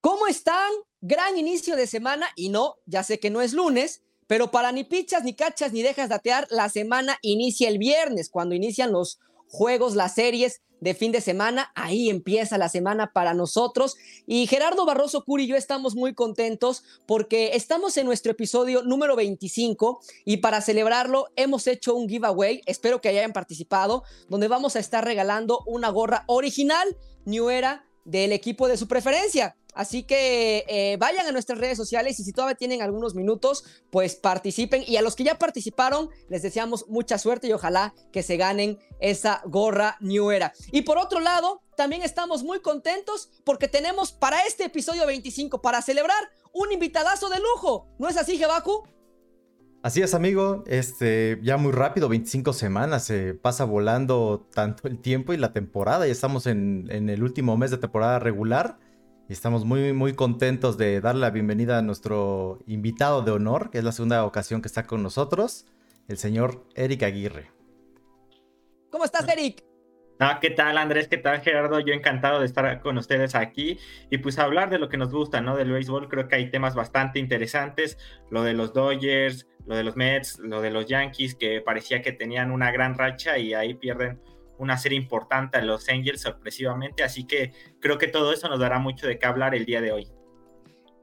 ¿Cómo están? Gran inicio de semana y no, ya sé que no es lunes, pero para ni pichas, ni cachas, ni dejas datear, la semana inicia el viernes, cuando inician los juegos, las series de fin de semana. Ahí empieza la semana para nosotros. Y Gerardo Barroso Curi y yo estamos muy contentos porque estamos en nuestro episodio número 25 y para celebrarlo hemos hecho un giveaway. Espero que hayan participado, donde vamos a estar regalando una gorra original New Era del equipo de su preferencia. Así que eh, vayan a nuestras redes sociales y si todavía tienen algunos minutos, pues participen. Y a los que ya participaron, les deseamos mucha suerte y ojalá que se ganen esa gorra New Era. Y por otro lado, también estamos muy contentos porque tenemos para este episodio 25, para celebrar, un invitadazo de lujo. ¿No es así, Jebaku? Así es, amigo. Este, ya muy rápido, 25 semanas. Se pasa volando tanto el tiempo y la temporada. Ya estamos en, en el último mes de temporada regular. Y estamos muy, muy contentos de darle la bienvenida a nuestro invitado de honor, que es la segunda ocasión que está con nosotros, el señor Eric Aguirre. ¿Cómo estás, Eric? Ah, ¿qué tal Andrés? ¿Qué tal Gerardo? Yo encantado de estar con ustedes aquí y pues hablar de lo que nos gusta, ¿no? Del béisbol, creo que hay temas bastante interesantes, lo de los Dodgers, lo de los Mets, lo de los Yankees, que parecía que tenían una gran racha y ahí pierden una serie importante a los Angels sorpresivamente, así que creo que todo eso nos dará mucho de qué hablar el día de hoy.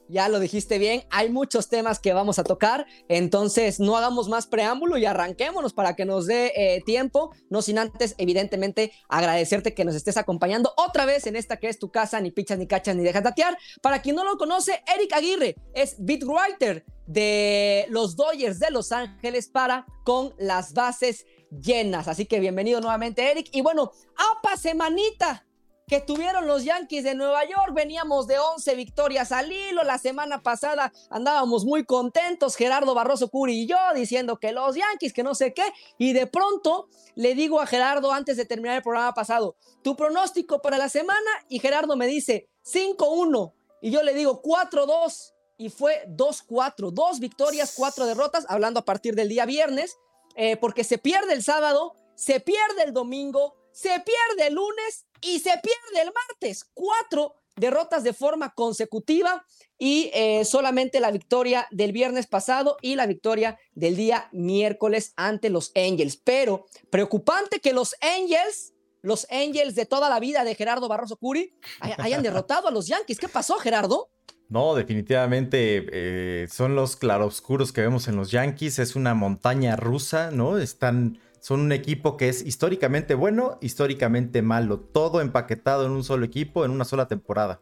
Ya lo dijiste bien, hay muchos temas que vamos a tocar, entonces no hagamos más preámbulo y arranquémonos para que nos dé eh, tiempo, no sin antes evidentemente agradecerte que nos estés acompañando otra vez en esta que es tu casa, ni pichas, ni cachas, ni dejas datear. Para quien no lo conoce, Eric Aguirre es beat writer de los Dodgers de Los Ángeles para con las bases llenas. Así que bienvenido nuevamente, Eric. Y bueno, apa semanita que tuvieron los Yankees de Nueva York. Veníamos de 11 victorias al hilo. La semana pasada andábamos muy contentos, Gerardo Barroso Curi y yo, diciendo que los Yankees, que no sé qué. Y de pronto le digo a Gerardo antes de terminar el programa pasado, tu pronóstico para la semana. Y Gerardo me dice 5-1. Y yo le digo 4-2. Y fue 2-4. Dos victorias, cuatro derrotas, hablando a partir del día viernes. Eh, porque se pierde el sábado, se pierde el domingo, se pierde el lunes y se pierde el martes. Cuatro derrotas de forma consecutiva y eh, solamente la victoria del viernes pasado y la victoria del día miércoles ante los Angels. Pero preocupante que los Angels, los Angels de toda la vida de Gerardo Barroso Curi, hayan derrotado a los Yankees. ¿Qué pasó, Gerardo? No, definitivamente eh, son los claroscuros que vemos en los Yankees. Es una montaña rusa, ¿no? Están, son un equipo que es históricamente bueno, históricamente malo. Todo empaquetado en un solo equipo, en una sola temporada.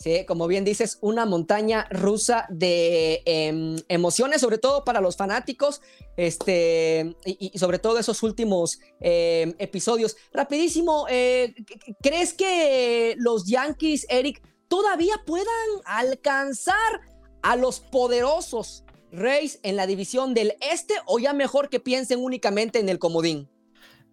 Sí, como bien dices, una montaña rusa de em, emociones, sobre todo para los fanáticos, este, y, sobre todo esos últimos em, episodios. Rapidísimo, eh, ¿crees que los Yankees, Eric, todavía puedan alcanzar a los poderosos Reyes en la división del Este o ya mejor que piensen únicamente en el comodín?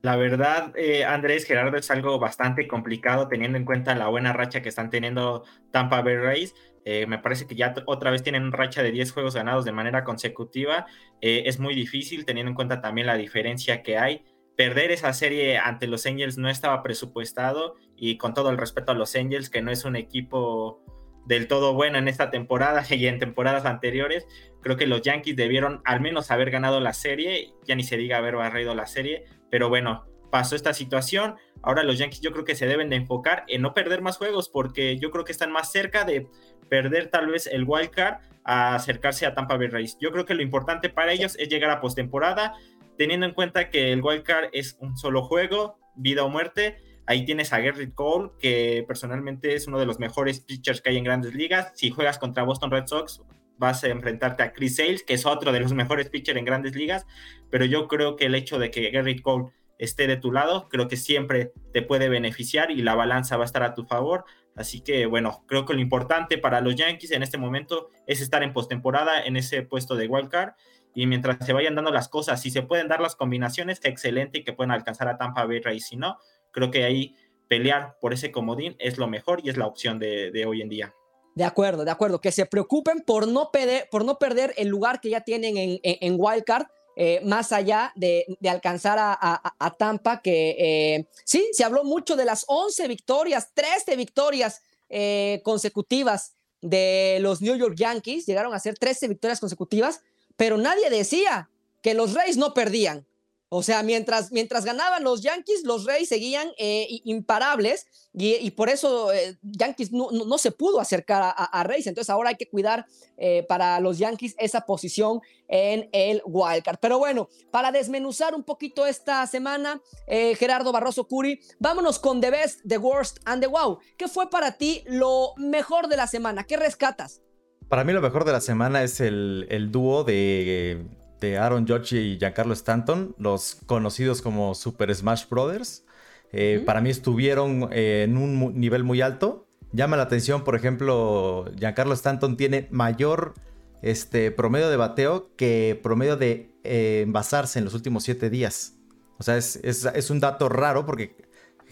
La verdad, eh, Andrés Gerardo, es algo bastante complicado teniendo en cuenta la buena racha que están teniendo Tampa Bay Rays. Eh, me parece que ya otra vez tienen racha de 10 juegos ganados de manera consecutiva. Eh, es muy difícil teniendo en cuenta también la diferencia que hay perder esa serie ante los Angels no estaba presupuestado y con todo el respeto a los Angels, que no es un equipo del todo bueno en esta temporada y en temporadas anteriores, creo que los Yankees debieron al menos haber ganado la serie, ya ni se diga haber barrido la serie, pero bueno, pasó esta situación, ahora los Yankees yo creo que se deben de enfocar en no perder más juegos porque yo creo que están más cerca de perder tal vez el wild card a acercarse a Tampa Bay Rays. Yo creo que lo importante para ellos es llegar a postemporada, teniendo en cuenta que el wild card es un solo juego, vida o muerte. Ahí tienes a Gerrit Cole, que personalmente es uno de los mejores pitchers que hay en grandes ligas. Si juegas contra Boston Red Sox, vas a enfrentarte a Chris Sales, que es otro de los mejores pitchers en grandes ligas. Pero yo creo que el hecho de que Gerrit Cole esté de tu lado, creo que siempre te puede beneficiar y la balanza va a estar a tu favor. Así que bueno, creo que lo importante para los Yankees en este momento es estar en postemporada en ese puesto de wild card y mientras se vayan dando las cosas, si se pueden dar las combinaciones, excelente y que puedan alcanzar a Tampa Bay Rays. Si no, creo que ahí pelear por ese comodín es lo mejor y es la opción de, hoy en día. De acuerdo, de acuerdo. Que se preocupen por no, perder, por no perder el lugar que ya tienen en, en, Wildcard, eh, más allá de, alcanzar a, Tampa, que eh, sí, se habló mucho de las 11 victorias, 13 victorias eh, consecutivas de los New York Yankees, llegaron a ser 13 victorias consecutivas, pero nadie decía que los Reyes no perdían. O sea, mientras, mientras ganaban los Yankees, los Reyes seguían eh, imparables y, por eso eh, Yankees no, no, se pudo acercar a, a, Reyes. Entonces ahora hay que cuidar eh, para los Yankees esa posición en el wildcard. Pero bueno, para desmenuzar un poquito esta semana, Gerardo Barroso Curi, vámonos con The Best, The Worst and The Wow. ¿Qué fue para ti lo mejor de la semana? ¿Qué rescatas? Para mí lo mejor de la semana es el, el dúo de de Aaron Judge y Giancarlo Stanton, los conocidos como Super Smash Brothers. Eh, para mí estuvieron eh, en un nivel muy alto. Llama la atención, por ejemplo, Giancarlo Stanton tiene mayor este, promedio de bateo que promedio de eh, envasarse en los últimos siete días. O sea, es, es, un dato raro porque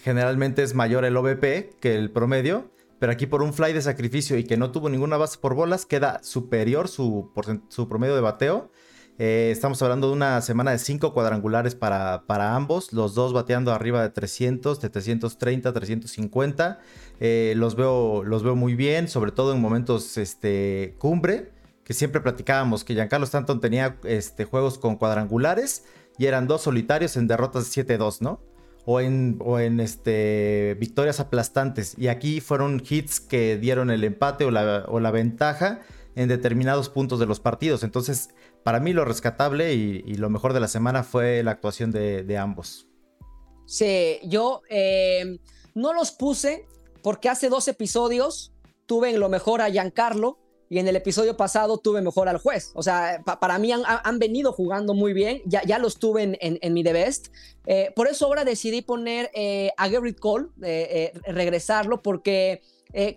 generalmente es mayor el OVP que el promedio. Pero aquí por un fly de sacrificio y que no tuvo ninguna base por bolas, queda superior su, su promedio de bateo. Eh, estamos hablando de una semana de cinco cuadrangulares para, para, ambos, los dos bateando arriba de 300, de 330, 350. Eh, los, veo, los veo muy bien, sobre todo en momentos este, cumbre, que siempre platicábamos que Giancarlo Stanton tenía este, juegos con cuadrangulares y eran dos solitarios en derrotas de 7-2, ¿no? O en, o en este, victorias aplastantes. Y aquí fueron hits que dieron el empate o la, o la ventaja en determinados puntos de los partidos. Entonces, para mí lo rescatable y, lo mejor de la semana fue la actuación de, ambos. Sí, yo eh, no los puse porque hace dos episodios tuve en lo mejor a Giancarlo y en el episodio pasado tuve mejor al juez. O sea, para mí han, venido jugando muy bien, ya, los tuve en, mi The Best. Eh, por eso ahora decidí poner eh, a Garrett Cole, regresarlo, porque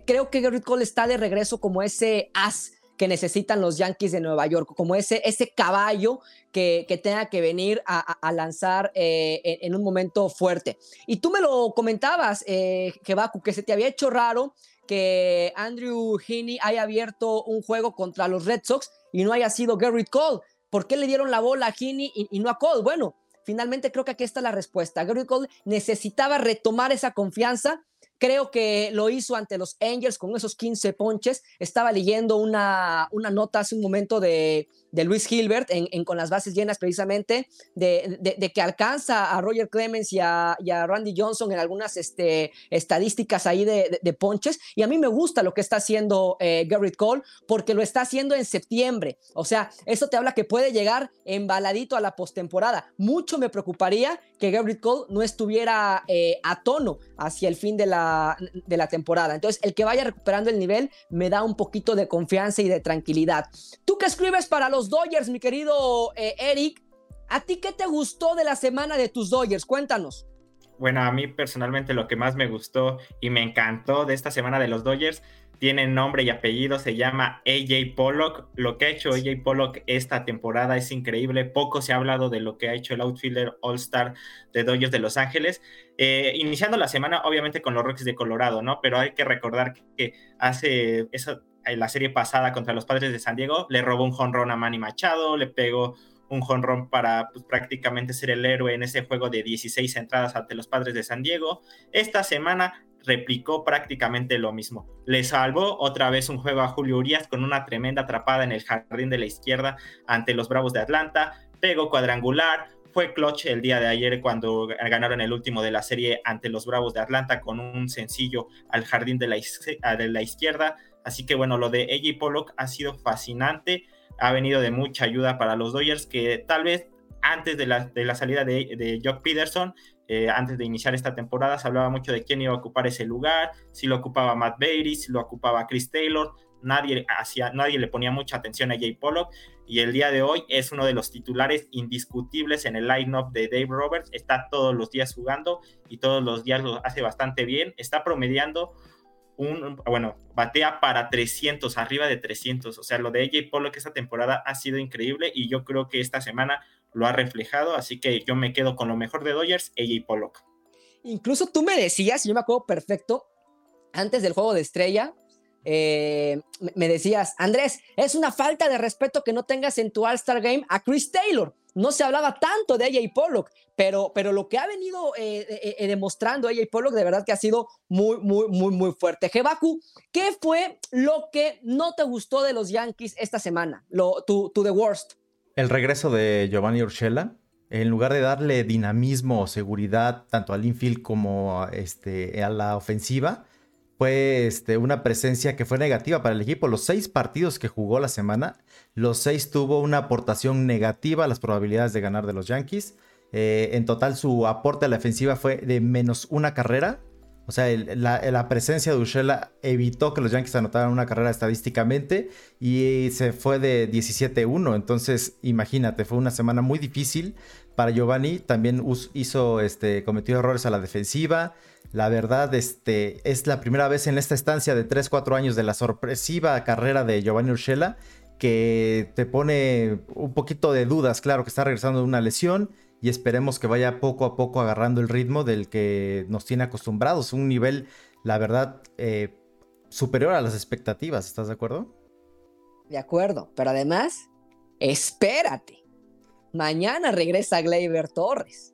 creo que Garrett Cole está de regreso como ese as que necesitan los Yankees de Nueva York, como ese, ese caballo que, que tenga que venir a, lanzar eh, en, un momento fuerte. Y tú me lo comentabas, eh, que se te había hecho raro que Andrew Heaney haya abierto un juego contra los Red Sox y no haya sido Garrett Cole. ¿Por qué le dieron la bola a Heaney y, y no a Cole? Bueno, finalmente creo que aquí está la respuesta. Garrett Cole necesitaba retomar esa confianza Creo que lo hizo ante los Angels con esos 15 ponches. Estaba leyendo una, una nota hace un momento de, de Luis Gilbert en, con las bases llenas precisamente, de, que alcanza a Roger Clemens y a, Randy Johnson en algunas este, estadísticas ahí de, ponches. Y a mí me gusta lo que está haciendo eh, Garrett Cole porque lo está haciendo en septiembre. O sea, eso te habla que puede llegar embaladito a la postemporada. Mucho me preocuparía que Garrett Cole no estuviera eh, a tono hacia el fin de la, de la temporada. Entonces, el que vaya recuperando el nivel me da un poquito de confianza y de tranquilidad. ¿Tú qué escribes para los los Dodgers, mi querido eh, Eric. ¿A ti qué te gustó de la semana de tus Dodgers? Cuéntanos. Bueno, a mí personalmente lo que más me gustó y me encantó de esta semana de los Dodgers tiene nombre y apellido, se llama AJ Pollock. Lo que ha hecho AJ Pollock esta temporada es increíble. Poco se ha hablado de lo que ha hecho el outfielder All-Star de Dodgers de Los Ángeles. Eh, iniciando la semana, obviamente, con los Rockies de Colorado, ¿no? Pero hay que recordar que hace esa, en la serie pasada contra los padres de San Diego, le robó un jonrón a Manny Machado, le pegó un jonrón para pues, prácticamente ser el héroe en ese juego de 16 entradas ante los padres de San Diego. Esta semana replicó prácticamente lo mismo. Le salvó otra vez un juego a Julio Urias con una tremenda atrapada en el jardín de la izquierda ante los Bravos de Atlanta, pegó cuadrangular, fue clutch el día de ayer cuando ganaron el último de la serie ante los Bravos de Atlanta con un sencillo al jardín de la izquierda. Así que bueno, lo de AJ Pollock ha sido fascinante, ha venido de mucha ayuda para los Dodgers que tal vez antes de la, de la salida de, Jock Peterson, eh, antes de iniciar esta temporada, se hablaba mucho de quién iba a ocupar ese lugar, si lo ocupaba Matt Beatty, si lo ocupaba Chris Taylor, nadie, hacía, nadie le ponía mucha atención a Jay Pollock y el día de hoy es uno de los titulares indiscutibles en el lineup de Dave Roberts, está todos los días jugando y todos los días lo hace bastante bien, está promediando un, bueno, batea para 300, arriba de 300. O sea, lo de AJ Pollock esta temporada ha sido increíble y yo creo que esta semana lo ha reflejado. Así que yo me quedo con lo mejor de Dodgers, AJ Pollock. Incluso tú me decías, yo me acuerdo perfecto, antes del juego de estrella, eh, me decías, Andrés, es una falta de respeto que no tengas en tu All-Star Game a Chris Taylor. No se hablaba tanto de AJ Pollock, pero, pero lo que ha venido eh, eh, demostrando AJ Pollock de verdad que ha sido muy, muy, muy, muy fuerte. Jebaku, ¿qué fue lo que no te gustó de los Yankees esta semana? Lo, tu, tu The Worst. El regreso de Giovanni Urshela en lugar de darle dinamismo o seguridad tanto al infield como este, a la ofensiva, fue este, una presencia que fue negativa para el equipo. Los seis partidos que jugó la semana, los seis tuvo una aportación negativa a las probabilidades de ganar de los Yankees. Eh, en total, su aporte a la ofensiva fue de menos una carrera. O sea, la, presencia de Urshela evitó que los Yankees anotaran una carrera estadísticamente y se fue de 17-1. Entonces, imagínate, fue una semana muy difícil para Giovanni. También hizo, este, cometió errores a la defensiva. La verdad, este, es la primera vez en esta estancia de 3-4 años de la sorpresiva carrera de Giovanni Urshela que te pone un poquito de dudas. Claro que está regresando de una lesión y esperemos que vaya poco a poco agarrando el ritmo del que nos tiene acostumbrados. Un nivel, la verdad, eh, superior a las expectativas. ¿Estás de acuerdo? De acuerdo, pero además, espérate mañana regresa Gleyber Torres.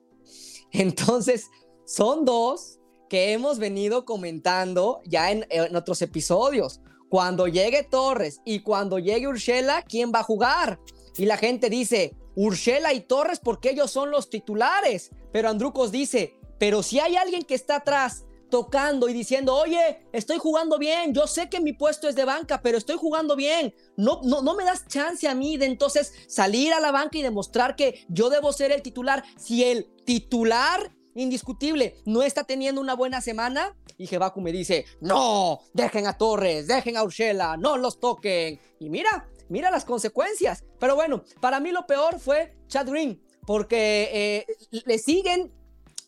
Entonces, son dos que hemos venido comentando ya en, otros episodios. Cuando llegue Torres y cuando llegue Urshela, ¿quién va a jugar? Y la gente dice, Urshela y Torres porque ellos son los titulares. Pero Andrucos dice, pero si hay alguien que está atrás tocando y diciendo, oye, estoy jugando bien, yo sé que mi puesto es de banca, pero estoy jugando bien, no, no, no me das chance a mí de entonces salir a la banca y demostrar que yo debo ser el titular. Si el titular indiscutible no está teniendo una buena semana, y Jebaku me dice, no, dejen a Torres, dejen a Urshela, no los toquen. Y mira, mira las consecuencias. Pero bueno, para mí lo peor fue Chad Green, porque eh, le siguen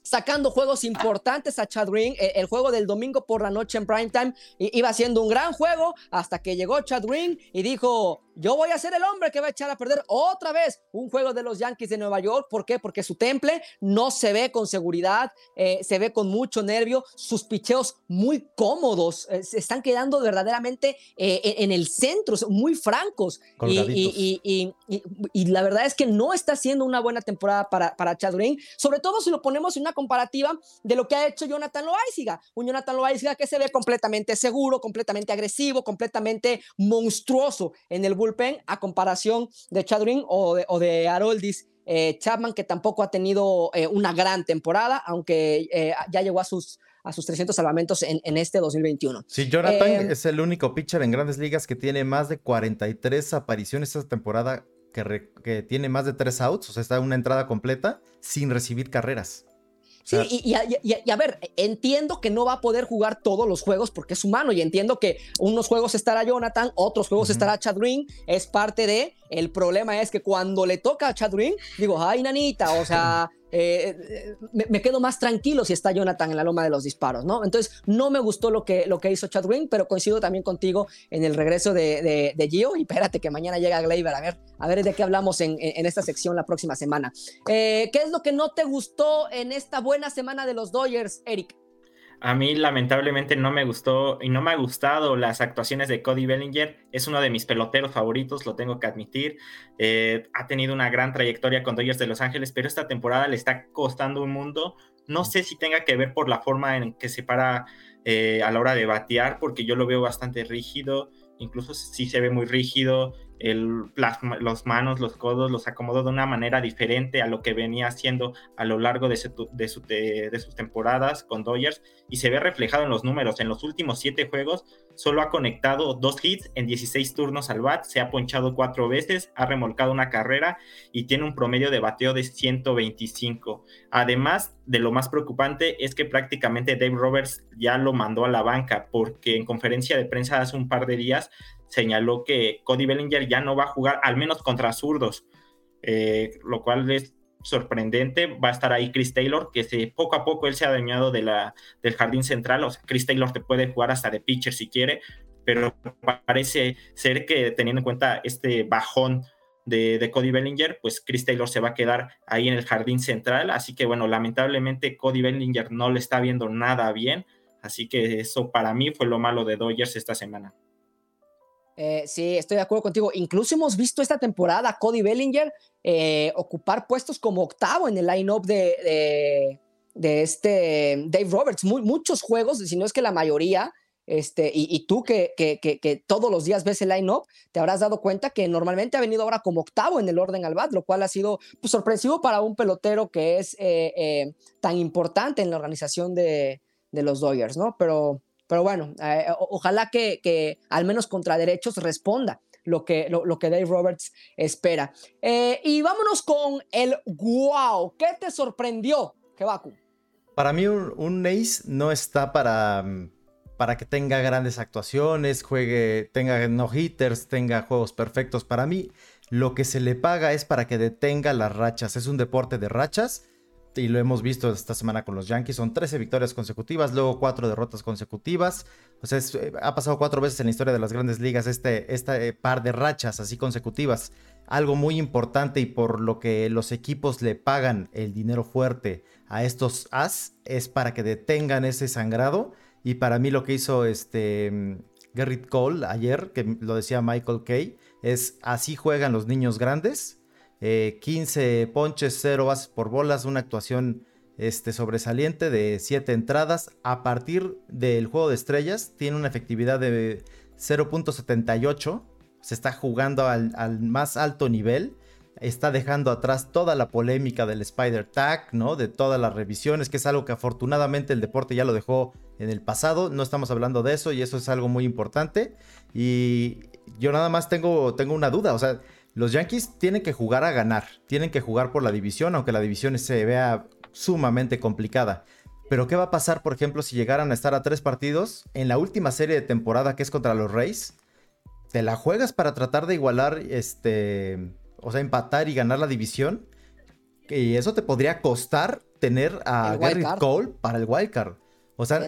sacando juegos importantes a Chad Green. Eh, el juego del domingo por la noche en primetime iba siendo un gran juego hasta que llegó Chad Green y dijo, yo voy a ser el hombre que va a echar a perder otra vez un juego de los Yankees de Nueva York. ¿Por qué? Porque su temple no se ve con seguridad, eh, se ve con mucho nervio, sus picheos muy cómodos, eh, se están quedando verdaderamente eh, en el centro, muy francos. Y, y, la verdad es que no está siendo una buena temporada para, para Chad Green, sobre todo si lo ponemos en una comparativa de lo que ha hecho Jonathan Loaiziga. Un Jonathan Loaiziga que se ve completamente seguro, completamente agresivo, completamente monstruoso en el bull a comparación de Chadwin o de, o de Haroldis eh, Chapman, que tampoco ha tenido eh, una gran temporada, aunque eh, ya llegó a sus, a sus 300 salvamentos en, en este 2021. Sí, Jonathan es el único pitcher en grandes ligas que tiene más de 43 apariciones esta temporada, que, que tiene más de 3 outs, o sea, está una entrada completa sin recibir carreras. Sí, y, a, ver, entiendo que no va a poder jugar todos los juegos porque es humano y entiendo que unos juegos estará Jonathan, otros juegos estará Chad Green, es parte de, el problema es que cuando le toca a Chad Green, digo, ay, nanita, o sea, eh, eh, me, quedo más tranquilo si está Jonathan en la loma de los disparos, ¿no? Entonces, no me gustó lo que, lo que hizo Chad Green, pero coincido también contigo en el regreso de, Gio. Y espérate que mañana llega Gleyber, a ver, a ver de qué hablamos en, en esta sección la próxima semana. Eh, ¿Qué es lo que no te gustó en esta buena semana de los Dodgers, Eric? A mí lamentablemente no me gustó y no me ha gustado las actuaciones de Cody Bellinger. Es uno de mis peloteros favoritos, lo tengo que admitir. Eh, ha tenido una gran trayectoria con Dodgers de Los Ángeles, pero esta temporada le está costando un mundo. No sé si tenga que ver por la forma en que se para eh, a la hora de batear, porque yo lo veo bastante rígido, incluso sí se ve muy rígido el, las los manos, los codos, los acomodó de una manera diferente a lo que venía haciendo a lo largo de, de, sus temporadas con Dodgers y se ve reflejado en los números. En los últimos siete juegos solo ha conectado dos hits en 16 turnos al bat, se ha ponchado cuatro veces, ha remolcado una carrera y tiene un promedio de bateo de 125. Además de lo más preocupante es que prácticamente Dave Roberts ya lo mandó a la banca porque en conferencia de prensa hace un par de días señaló que Cody Bellinger ya no va a jugar, al menos contra zurdos, eh, lo cual es sorprendente. Va a estar ahí Chris Taylor, que se, poco a poco él se ha dañado de la, del jardín central. O sea, Chris Taylor te puede jugar hasta de pitcher si quiere, pero parece ser que teniendo en cuenta este bajón de, de, Cody Bellinger, pues Chris Taylor se va a quedar ahí en el jardín central. Así que bueno, lamentablemente Cody Bellinger no le está viendo nada bien. Así que eso para mí fue lo malo de Dodgers esta semana. Eh, sí, estoy de acuerdo contigo. Incluso hemos visto esta temporada a Cody Bellinger eh, ocupar puestos como octavo en el line-up de, de, este Dave Roberts. muchos juegos, si no es que la mayoría, este, y, tú que, que, todos los días ves el line-up, te habrás dado cuenta que normalmente ha venido ahora como octavo en el orden al bat, lo cual ha sido pues, sorpresivo para un pelotero que es eh, tan importante en la organización de, de los Dodgers, ¿no? Pero pero bueno, eh, ojalá que, al menos contra derechos responda lo que, lo, que Dave Roberts espera. Eh, y vámonos con el wow. ¿Qué te sorprendió, Kebaku? Para mí un, un, ace no está para, para que tenga grandes actuaciones, juegue, tenga no hitters, tenga juegos perfectos. Para mí lo que se le paga es para que detenga las rachas. Es un deporte de rachas y lo hemos visto esta semana con los Yankees, son 13 victorias consecutivas, luego 4 derrotas consecutivas. O sea, eh, ha pasado cuatro veces en la historia de las grandes ligas este, este par de rachas así consecutivas. Algo muy importante y por lo que los equipos le pagan el dinero fuerte a estos as es para que detengan ese sangrado. Y para mí lo que hizo este Garrett Cole ayer, que lo decía Michael Kay, es así juegan los niños grandes 15 eh, ponches, 0 bases por bolas, una actuación este, sobresaliente de 7 entradas. A partir del juego de estrellas, tiene una efectividad de 0.78. Se está jugando al, más alto nivel. Está dejando atrás toda la polémica del Spider Tag, ¿no? De todas las revisiones, que es algo que afortunadamente el deporte ya lo dejó en el pasado. No estamos hablando de eso y eso es algo muy importante. Y yo nada más tengo, tengo una duda. O sea, los Yankees tienen que jugar a ganar, tienen que jugar por la división, aunque la división se vea sumamente complicada. Pero ¿qué va a pasar, por ejemplo, si llegaran a estar a tres partidos en la última serie de temporada que es contra los Rays? ¿Te la juegas para tratar de igualar, este, o sea, empatar y ganar la división? Y eso te podría costar tener a Gary Cole para el wildcard. O sea,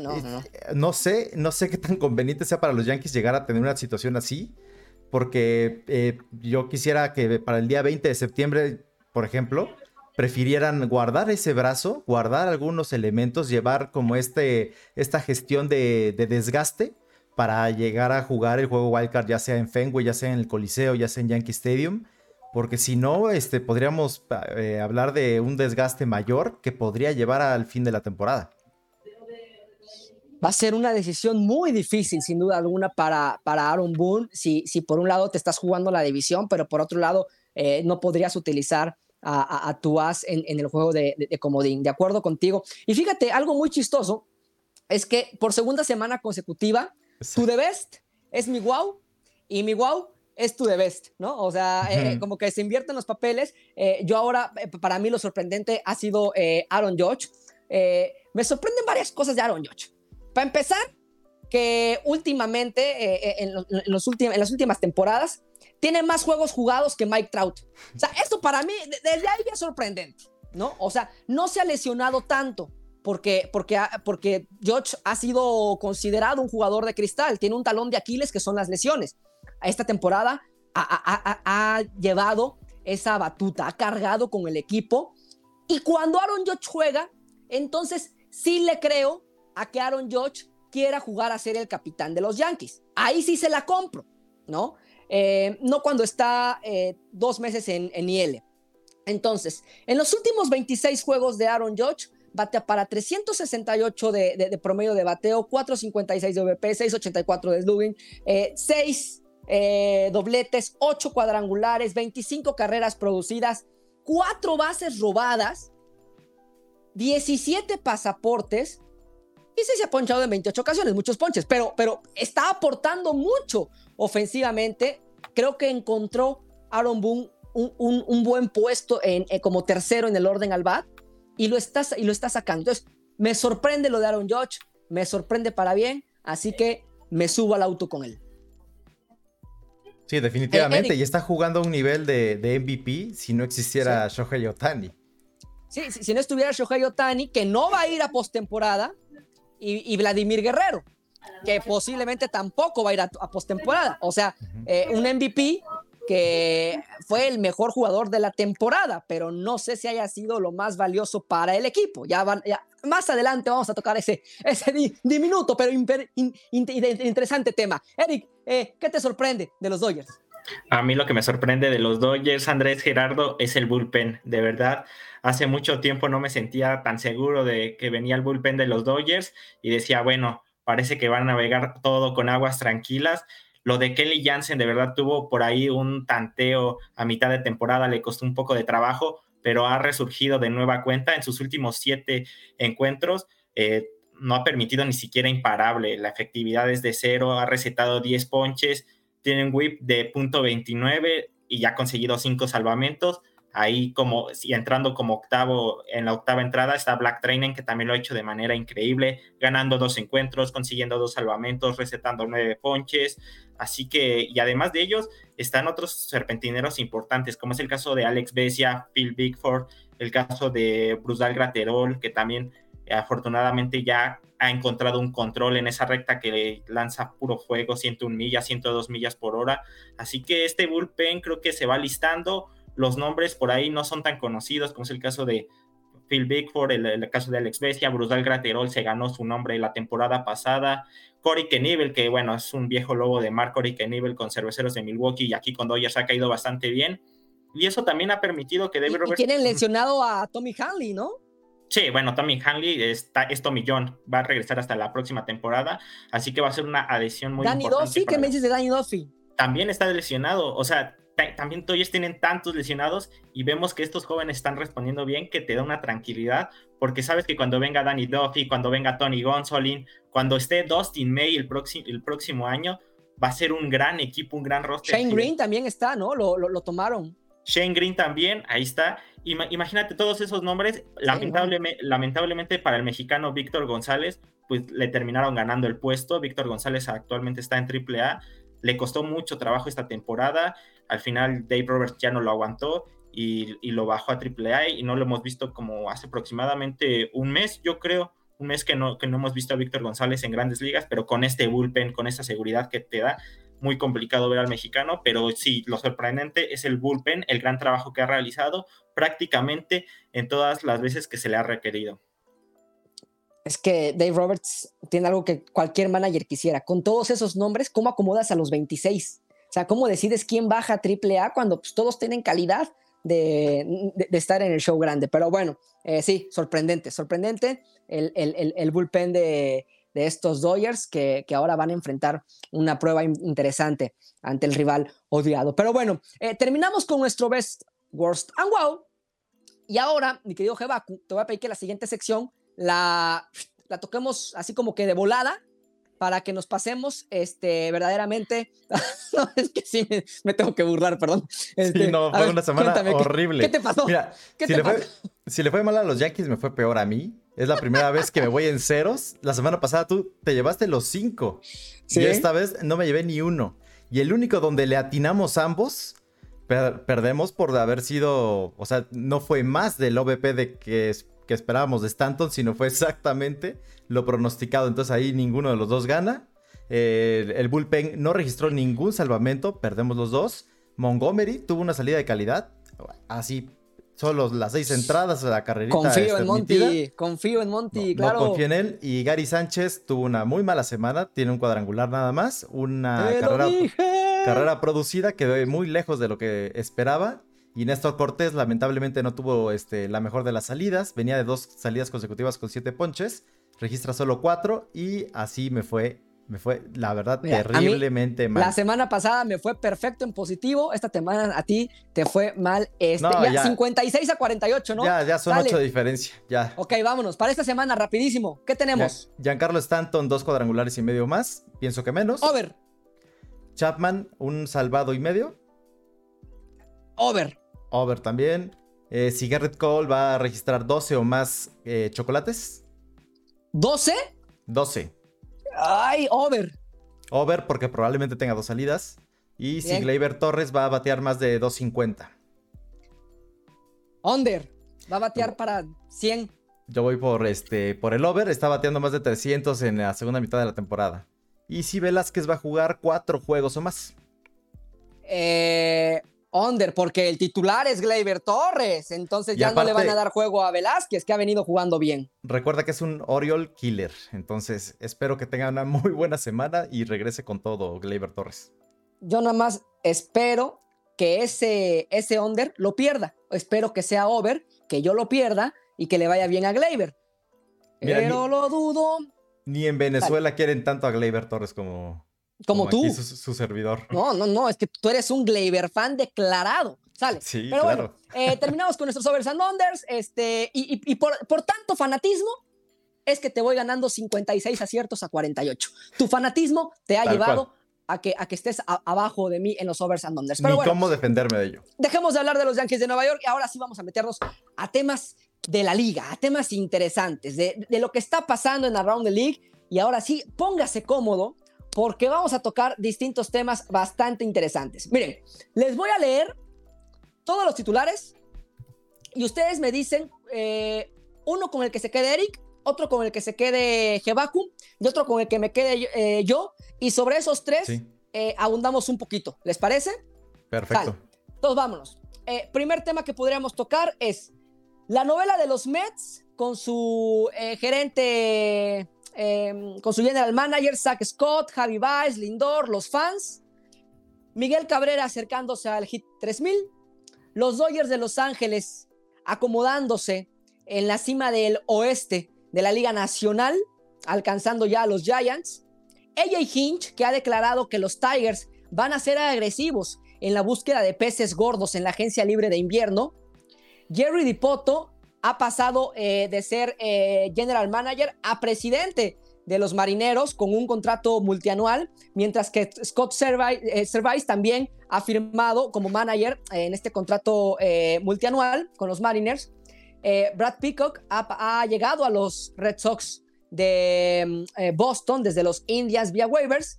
no sé, no sé qué tan conveniente sea para los Yankees llegar a tener una situación así porque eh, yo quisiera que para el día 20 de septiembre, por ejemplo, prefirieran guardar ese brazo, guardar algunos elementos, llevar como este, esta gestión de, desgaste para llegar a jugar el juego Wildcard, ya sea en Fenway, ya sea en el Coliseo, ya sea en Yankee Stadium. Porque si no, este, podríamos eh, hablar de un desgaste mayor que podría llevar al fin de la temporada va a ser una decisión muy difícil, sin duda alguna, para, para Aaron Boone, si, si por un lado te estás jugando la división, pero por otro lado eh, no podrías utilizar a, tu as en, el juego de, comodín. De acuerdo contigo. Y fíjate, algo muy chistoso es que por segunda semana consecutiva, tu de best es mi wow y mi wow es tu de best, ¿no? O sea, eh, como que se invierten los papeles. Eh, yo ahora, para mí lo sorprendente ha sido Aaron Judge. me sorprenden varias cosas de Aaron Judge. Para empezar, que últimamente, eh, eh, en, los las últimas temporadas, tiene más juegos jugados que Mike Trout. O sea, esto para mí, desde ahí es sorprendente, ¿no? O sea, no se ha lesionado tanto. Porque, porque, porque George ha sido considerado un jugador de cristal, tiene un talón de Aquiles que son las lesiones. Esta temporada ha, ha llevado esa batuta, ha cargado con el equipo. Y cuando Aaron George juega, entonces sí le creo a que Aaron Judge quiera jugar a ser el capitán de los Yankees. Ahí sí se la compro, ¿no? Eh, no cuando está eh, dos meses en, en IL. Entonces, en los últimos 26 juegos de Aaron Judge, batea para 368 de, promedio de bateo, 456 de OVP, 684 de slugging, 6 eh, dobletes, 8 cuadrangulares, 25 carreras producidas, 4 bases robadas, 17 pasaportes, y sí se ha ponchado en 28 ocasiones, muchos ponches, pero, pero está aportando mucho ofensivamente. Creo que encontró Aaron Boone un, buen puesto en, eh, como tercero en el orden al bat y lo, está, y lo está sacando. Entonces, me sorprende lo de Aaron Judge, me sorprende para bien, así que me subo al auto con él. Sí, definitivamente. y está jugando a un nivel de, MVP si no existiera Shohei Otani. Sí, si, si, no estuviera Shohei Otani, que no va a ir a postemporada, y, Vladimir Guerrero, que posiblemente tampoco va a ir a, postemporada. O sea, eh, un MVP que fue el mejor jugador de la temporada, pero no sé si haya sido lo más valioso para el equipo. Ya, van, ya más adelante vamos a tocar ese, ese diminuto, pero interesante tema. Eric, eh, ¿qué te sorprende de los Dodgers? A mí lo que me sorprende de los Dodgers, Andrés Gerardo, es el bullpen. De verdad, hace mucho tiempo no me sentía tan seguro de que venía el bullpen de los Dodgers y decía, bueno, parece que van a navegar todo con aguas tranquilas lo de Kelly Jansen de verdad tuvo por ahí un tanteo a mitad de temporada, le costó un poco de trabajo, pero ha resurgido de nueva cuenta en sus últimos siete encuentros. Eh, no ha permitido ni siquiera imparable. La efectividad es de cero, ha recetado 10 ponches, tiene un whip de punto .29 y ya ha conseguido cinco salvamentos. Ahí como entrando como octavo en la octava entrada está Black Training que también lo ha hecho de manera increíble, ganando dos encuentros, consiguiendo dos salvamentos, recetando nueve ponches. Así que, y además de ellos, están otros serpentineros importantes, como es el caso de Alex Besia, Phil Bigford, el caso de Brusal Graterol, que también afortunadamente ya ha encontrado un control en esa recta que lanza puro fuego, 101 millas, 102 millas por hora. Así que este bullpen creo que se va listando los nombres por ahí no son tan conocidos, como es el caso de Phil Bigford, el, caso de Alex Bestia, Brusal Graterol se ganó su nombre la temporada pasada, Cory Kenivel, que bueno, es un viejo lobo de Mark Cory Kenivel con cerveceros de Milwaukee y aquí con Dodgers ha caído bastante bien. Y eso también ha permitido que David Roberts... tienen lesionado a Tommy Hanley, ¿no? Sí, bueno, Tommy Hanley está, es Tommy John, va a regresar hasta la próxima temporada, así que va a ser una adhesión muy Danny importante. Duffy, ¿qué me dices de Danny Duffy? También está lesionado, o sea, también Toyes tienen tantos lesionados y vemos que estos jóvenes están respondiendo bien, que te da una tranquilidad, porque sabes que cuando venga Danny Duffy, cuando venga Tony Gonsolin, cuando esté Dustin May el, próximo, el próximo año, va a ser un gran equipo, un gran roster. Shane Green también está, ¿no? Lo, lo, tomaron. Shane Green también, ahí está. Imagínate todos esos nombres. lamentablemente, lamentablemente para el mexicano Víctor González, pues le terminaron ganando el puesto. Víctor González actualmente está en AAA. Le costó mucho trabajo esta temporada. Al final Dave Roberts ya no lo aguantó y, lo bajó a AAA y no lo hemos visto como hace aproximadamente un mes, yo creo, un mes que no, que no hemos visto a Víctor González en grandes ligas, pero con este bullpen, con esa seguridad que te da, muy complicado ver al mexicano, pero sí, lo sorprendente es el bullpen, el gran trabajo que ha realizado prácticamente en todas las veces que se le ha requerido. Es que Dave Roberts tiene algo que cualquier manager quisiera. Con todos esos nombres, ¿cómo acomodas a los 26? O sea, ¿cómo decides quién baja a AAA cuando pues, todos tienen calidad de, estar en el show grande? Pero bueno, eh, sí, sorprendente, sorprendente el, el, bullpen de, estos Dodgers que, ahora van a enfrentar una prueba interesante ante el rival odiado. Pero bueno, eh, terminamos con nuestro Best, Worst and Wow. Y ahora, mi querido Jebaku, te voy a pedir que la siguiente sección la, la toquemos así como que de volada para que nos pasemos este, verdaderamente. no, es que sí, me, tengo que burlar, perdón. Este, sí, no, fue una semana horrible. ¿qué, te pasó? Mira, si, le Fue, si le fue mal a los Yankees, me fue peor a mí. Es la primera vez que me voy en ceros. La semana pasada tú te llevaste los cinco. ¿Sí? Y esta vez no me llevé ni uno. Y el único donde le atinamos ambos, perdemos por haber sido. O sea, no fue más del OVP de que que esperábamos de Stanton, sino fue exactamente lo pronosticado. Entonces ahí ninguno de los dos gana. Eh, el bullpen no registró ningún salvamento, perdemos los dos. Montgomery tuvo una salida de calidad, así solo las seis entradas de la carrerita. Confío en Monty, confío en Monty, claro. No confío en él. Y Gary Sánchez tuvo una muy mala semana, tiene un cuadrangular nada más, una carrera, carrera producida, quedó muy lejos de lo que esperaba. Y Néstor Cortés lamentablemente no tuvo este, la mejor de las salidas. Venía de dos salidas consecutivas con siete ponches. Registra solo cuatro y así me fue, me fue la verdad terriblemente mal. La semana pasada me fue perfecto en positivo. Esta semana a ti te fue mal. Este, ya, 56 a 48, ¿no? Ya, ya son ocho de diferencia. Ya. Ok, vámonos. Para esta semana, rapidísimo. ¿Qué tenemos? Giancarlo Stanton, dos cuadrangulares y medio más. Pienso que menos. Over. Chapman, un salvado y medio. Over. Over también. Eh, si Garrett Cole va a registrar 12 o más eh, chocolates. ¿12? 12. Ay, over. Over porque probablemente tenga dos salidas. Y si Gleyber Torres va a batear más de 250. Under. Va a batear para 100. Yo voy por, este, por el over. Está bateando más de 300 en la segunda mitad de la temporada. Y si Velázquez va a jugar cuatro juegos o más. Eh, under, porque el titular es Gleyber Torres, entonces ya no le van a dar juego a Velázquez, que ha venido jugando bien. Recuerda que es un Oriole killer. Entonces, espero que tenga una muy buena semana y regrese con todo, Gleyber Torres. Yo nada más espero que ese, ese under lo pierda. Espero que sea over, que yo lo pierda y que le vaya bien a Gleyber. Mira, Pero ni- lo dudo. Ni en Venezuela quieren tanto a Gleyber Torres como, Como tú. aquí su, su servidor. No, no, no, es que tú eres un Gleyber fan declarado. Sale. Sí, Pero claro. bueno, eh, terminamos con nuestros overs and unders. Este, y y- y por, por tanto fanatismo, es que te voy ganando 56 aciertos a 48. Tu fanatismo te ha Tal llevado cual. a que, a que estés a- abajo de mí en los overs and unders. Ni Pero bueno, cómo defenderme de ello. dejemos de hablar de los Yankees de Nueva York y ahora sí vamos a meternos a temas de la liga, a temas interesantes, de, de lo que está pasando en Around the League. Y ahora sí, póngase cómodo porque vamos a tocar distintos temas bastante interesantes. Miren, les voy a leer todos los titulares y ustedes me dicen eh, uno con el que se quede Eric, otro con el que se quede Jebaku y otro con el que me quede eh, yo. Y sobre esos tres Sí, eh, abundamos un poquito. ¿Les parece? perfecto. Entonces vámonos. Eh, primer tema que podríamos tocar es la novela de los Mets con su gerente, eh, con su general manager, Zach Scott, Javi Baez, Lindor, los fans. Miguel Cabrera acercándose al hit 3000. Los Dodgers de Los Ángeles acomodándose en la cima del oeste de la Liga Nacional, alcanzando ya a los Giants. AJ Hinch, que ha declarado que los Tigers van a ser agresivos en la búsqueda de peces gordos en la agencia libre de invierno. Jerry Dipoto ha pasado eh, de ser eh, general manager a presidente de los marineros con un contrato multianual, mientras que Scott Servais, eh, también ha firmado como manager en este contrato multianual con los Mariners. Brad Peacock ha, llegado a los Red Sox de mm, Boston desde los Indians vía waivers.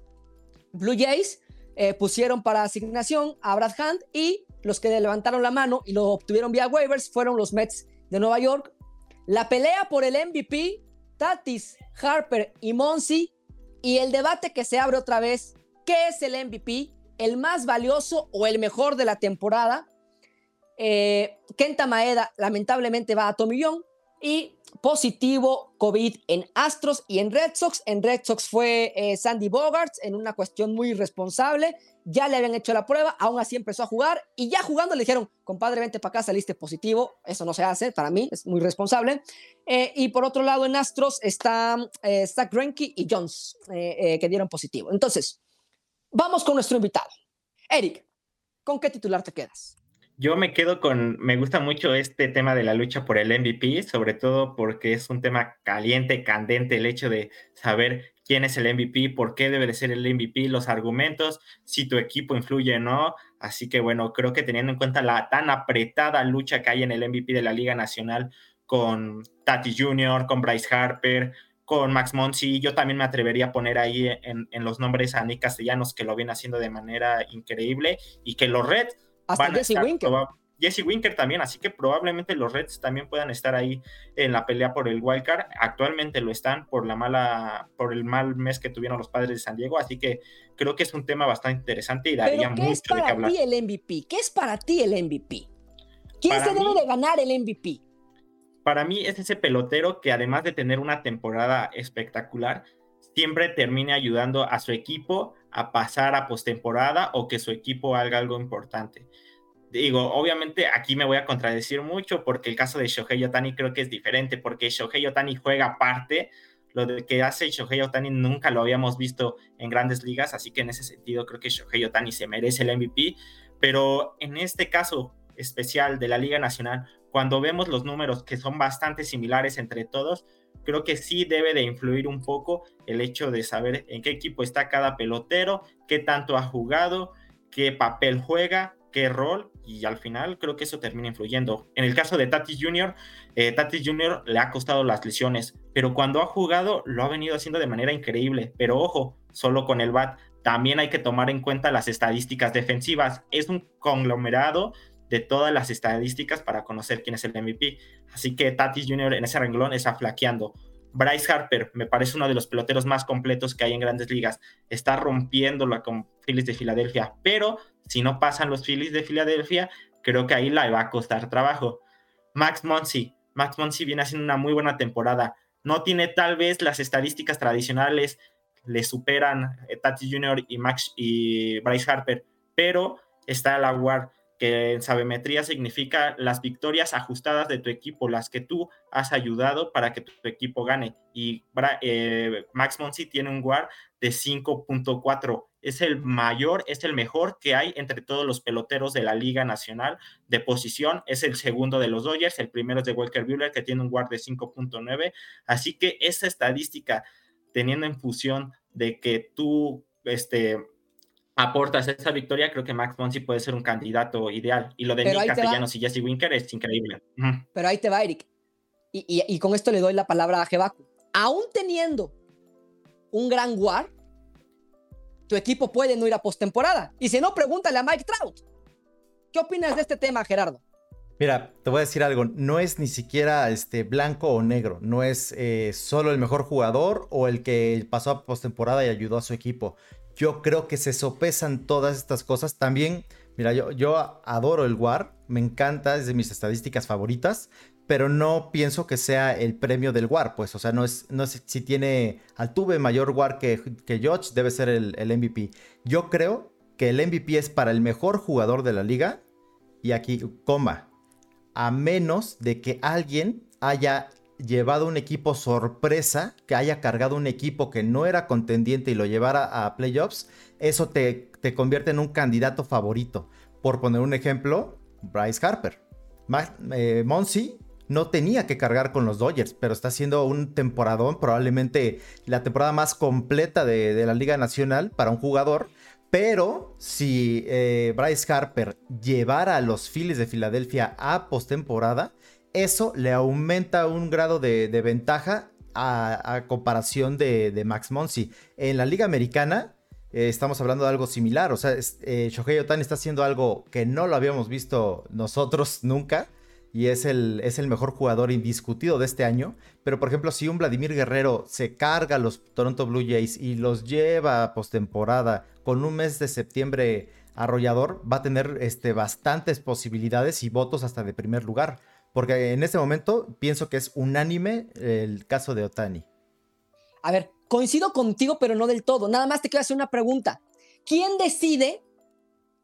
Blue Jays eh, pusieron para asignación a Brad Hunt y los que levantaron la mano y lo obtuvieron vía waivers fueron los Mets de Nueva York. La pelea por el MVP, Tatis, Harper y Monsi y el debate que se abre otra vez, ¿qué es el MVP? ¿El más valioso o el mejor de la temporada? Eh, Kenta Maeda lamentablemente va a Tomillón y positivo COVID en Astros y en Red Sox. En Red Sox fue eh, Sandy Bogarts en una cuestión muy irresponsable. Ya le habían hecho la prueba, aún así empezó a jugar y ya jugando le dijeron, compadre, vente para acá, saliste positivo. Eso no se hace, para mí es muy responsable. Eh, y por otro lado, en Astros está eh, Zach Greinke y Jones, eh, que dieron positivo. Entonces, vamos con nuestro invitado. Eric, ¿con qué titular te quedas? Yo me quedo con, me gusta mucho este tema de la lucha por el MVP, sobre todo porque es un tema caliente, candente, el hecho de saber quién es el MVP, por qué debe de ser el MVP, los argumentos, si tu equipo influye o no. Así que bueno, creo que teniendo en cuenta la tan apretada lucha que hay en el MVP de la Liga Nacional con Tati Jr., con Bryce Harper, con Max Monsi, yo también me atrevería a poner ahí en, en los nombres a Nick Castellanos, que lo viene haciendo de manera increíble, y que los Reds Hasta Jesse Winker. Jesse Winker también, así que probablemente los Reds también puedan estar ahí en la pelea por el wild card. Actualmente lo están por la mala, por el mal mes que tuvieron los padres de San Diego, así que creo que es un tema bastante interesante y daría Pero ¿qué es mucho de qué para hablar. ti el MVP? ¿Qué es para ti el MVP? ¿Quién Para se debe mí- de ganar el MVP? Para mí es ese pelotero que además de tener una temporada espectacular, siempre termine ayudando a su equipo a pasar a postemporada o que su equipo haga algo importante. Digo, obviamente aquí me voy a contradecir mucho porque el caso de Shohei Otani creo que es diferente porque Shohei Otani juega aparte. Lo de que hace Shohei Otani nunca lo habíamos visto en grandes ligas, así que en ese sentido creo que Shohei Otani se merece el MVP. Pero en este caso especial de la Liga Nacional, cuando vemos los números que son bastante similares entre todos, creo que sí debe de influir un poco el hecho de saber en qué equipo está cada pelotero, qué tanto ha jugado, qué papel juega, qué rol, y al final creo que eso termina influyendo. En el caso de Tatis Jr., eh, Tatis Jr. le ha costado las lesiones, pero cuando ha jugado lo ha venido haciendo de manera increíble. Pero ojo, solo con el BAT, también hay que tomar en cuenta las estadísticas defensivas. Es un conglomerado de todas las estadísticas para conocer quién es el MVP. Así que Tatis Jr. en ese renglón está flaqueando. Bryce Harper me parece uno de los peloteros más completos que hay en grandes ligas. Está rompiéndola con Phillies de Filadelfia, pero si no pasan los Phillies de Filadelfia, creo que ahí la va a costar trabajo. Max Monsi, Max Monsi viene haciendo una muy buena temporada. No tiene tal vez las estadísticas tradicionales, le superan eh, Tati Jr. y Max y Bryce Harper, pero está a la que en sabemetría significa las victorias ajustadas de tu equipo, las que tú has ayudado para que tu, equipo gane. Y eh, Max Monsi tiene un guard de 5.4. Es el mayor, es el mejor que hay entre todos los peloteros de la Liga Nacional de posición. Es el segundo de los Dodgers, el primero es de Walker Buehler, que tiene un guard de 5.9. Así que esa estadística, teniendo en fusión de que tú este, aportas esa victoria, creo que Max Monsi puede ser un candidato ideal. Y lo de Nick Castellanos y Jesse Winker es increíble. Pero ahí te va, Eric. Y, con esto le doy la palabra a Jebaku. Aún teniendo un gran war, tu equipo puede no ir a postemporada. Y si no, pregúntale a Mike Trout. ¿Qué opinas de este tema, Gerardo? Mira, te voy a decir algo, no es ni siquiera este blanco o negro, no es eh, solo el mejor jugador o el que pasó a postemporada y ayudó a su equipo. Yo creo que se sopesan todas estas cosas. También, mira, yo, adoro el WAR, me encanta, es de mis estadísticas favoritas, pero no pienso que sea el premio del WAR, pues, o sea, no es, no si tiene Altuve mayor WAR que, que George, debe ser el, el MVP. Yo creo que el MVP es para el mejor jugador de la liga, y aquí, coma, a menos de que alguien haya llevado un equipo sorpresa, que haya cargado un equipo que no era contendiente y lo llevara a playoffs, eso te, te convierte en un candidato favorito. Por poner un ejemplo, Bryce Harper. Eh, no tenía que cargar con los Dodgers, pero está haciendo un temporadón, probablemente la temporada más completa de, la Liga Nacional para un jugador. Pero si eh, Bryce Harper llevara a los Phillies de Filadelfia a postemporada, eso le aumenta un grado de, ventaja a, comparación de, Max Monsi. En la Liga Americana eh, estamos hablando de algo similar. O sea, eh, Shohei Otani está haciendo algo que no lo habíamos visto nosotros nunca. Y es el, es el mejor jugador indiscutido de este año. Pero, por ejemplo, si un Vladimir Guerrero se carga a los Toronto Blue Jays y los lleva a postemporada con un mes de septiembre arrollador, va a tener este, bastantes posibilidades y votos hasta de primer lugar. Porque en este momento pienso que es unánime el caso de Otani. A ver, coincido contigo, pero no del todo. Nada más te quiero hacer una pregunta. ¿Quién decide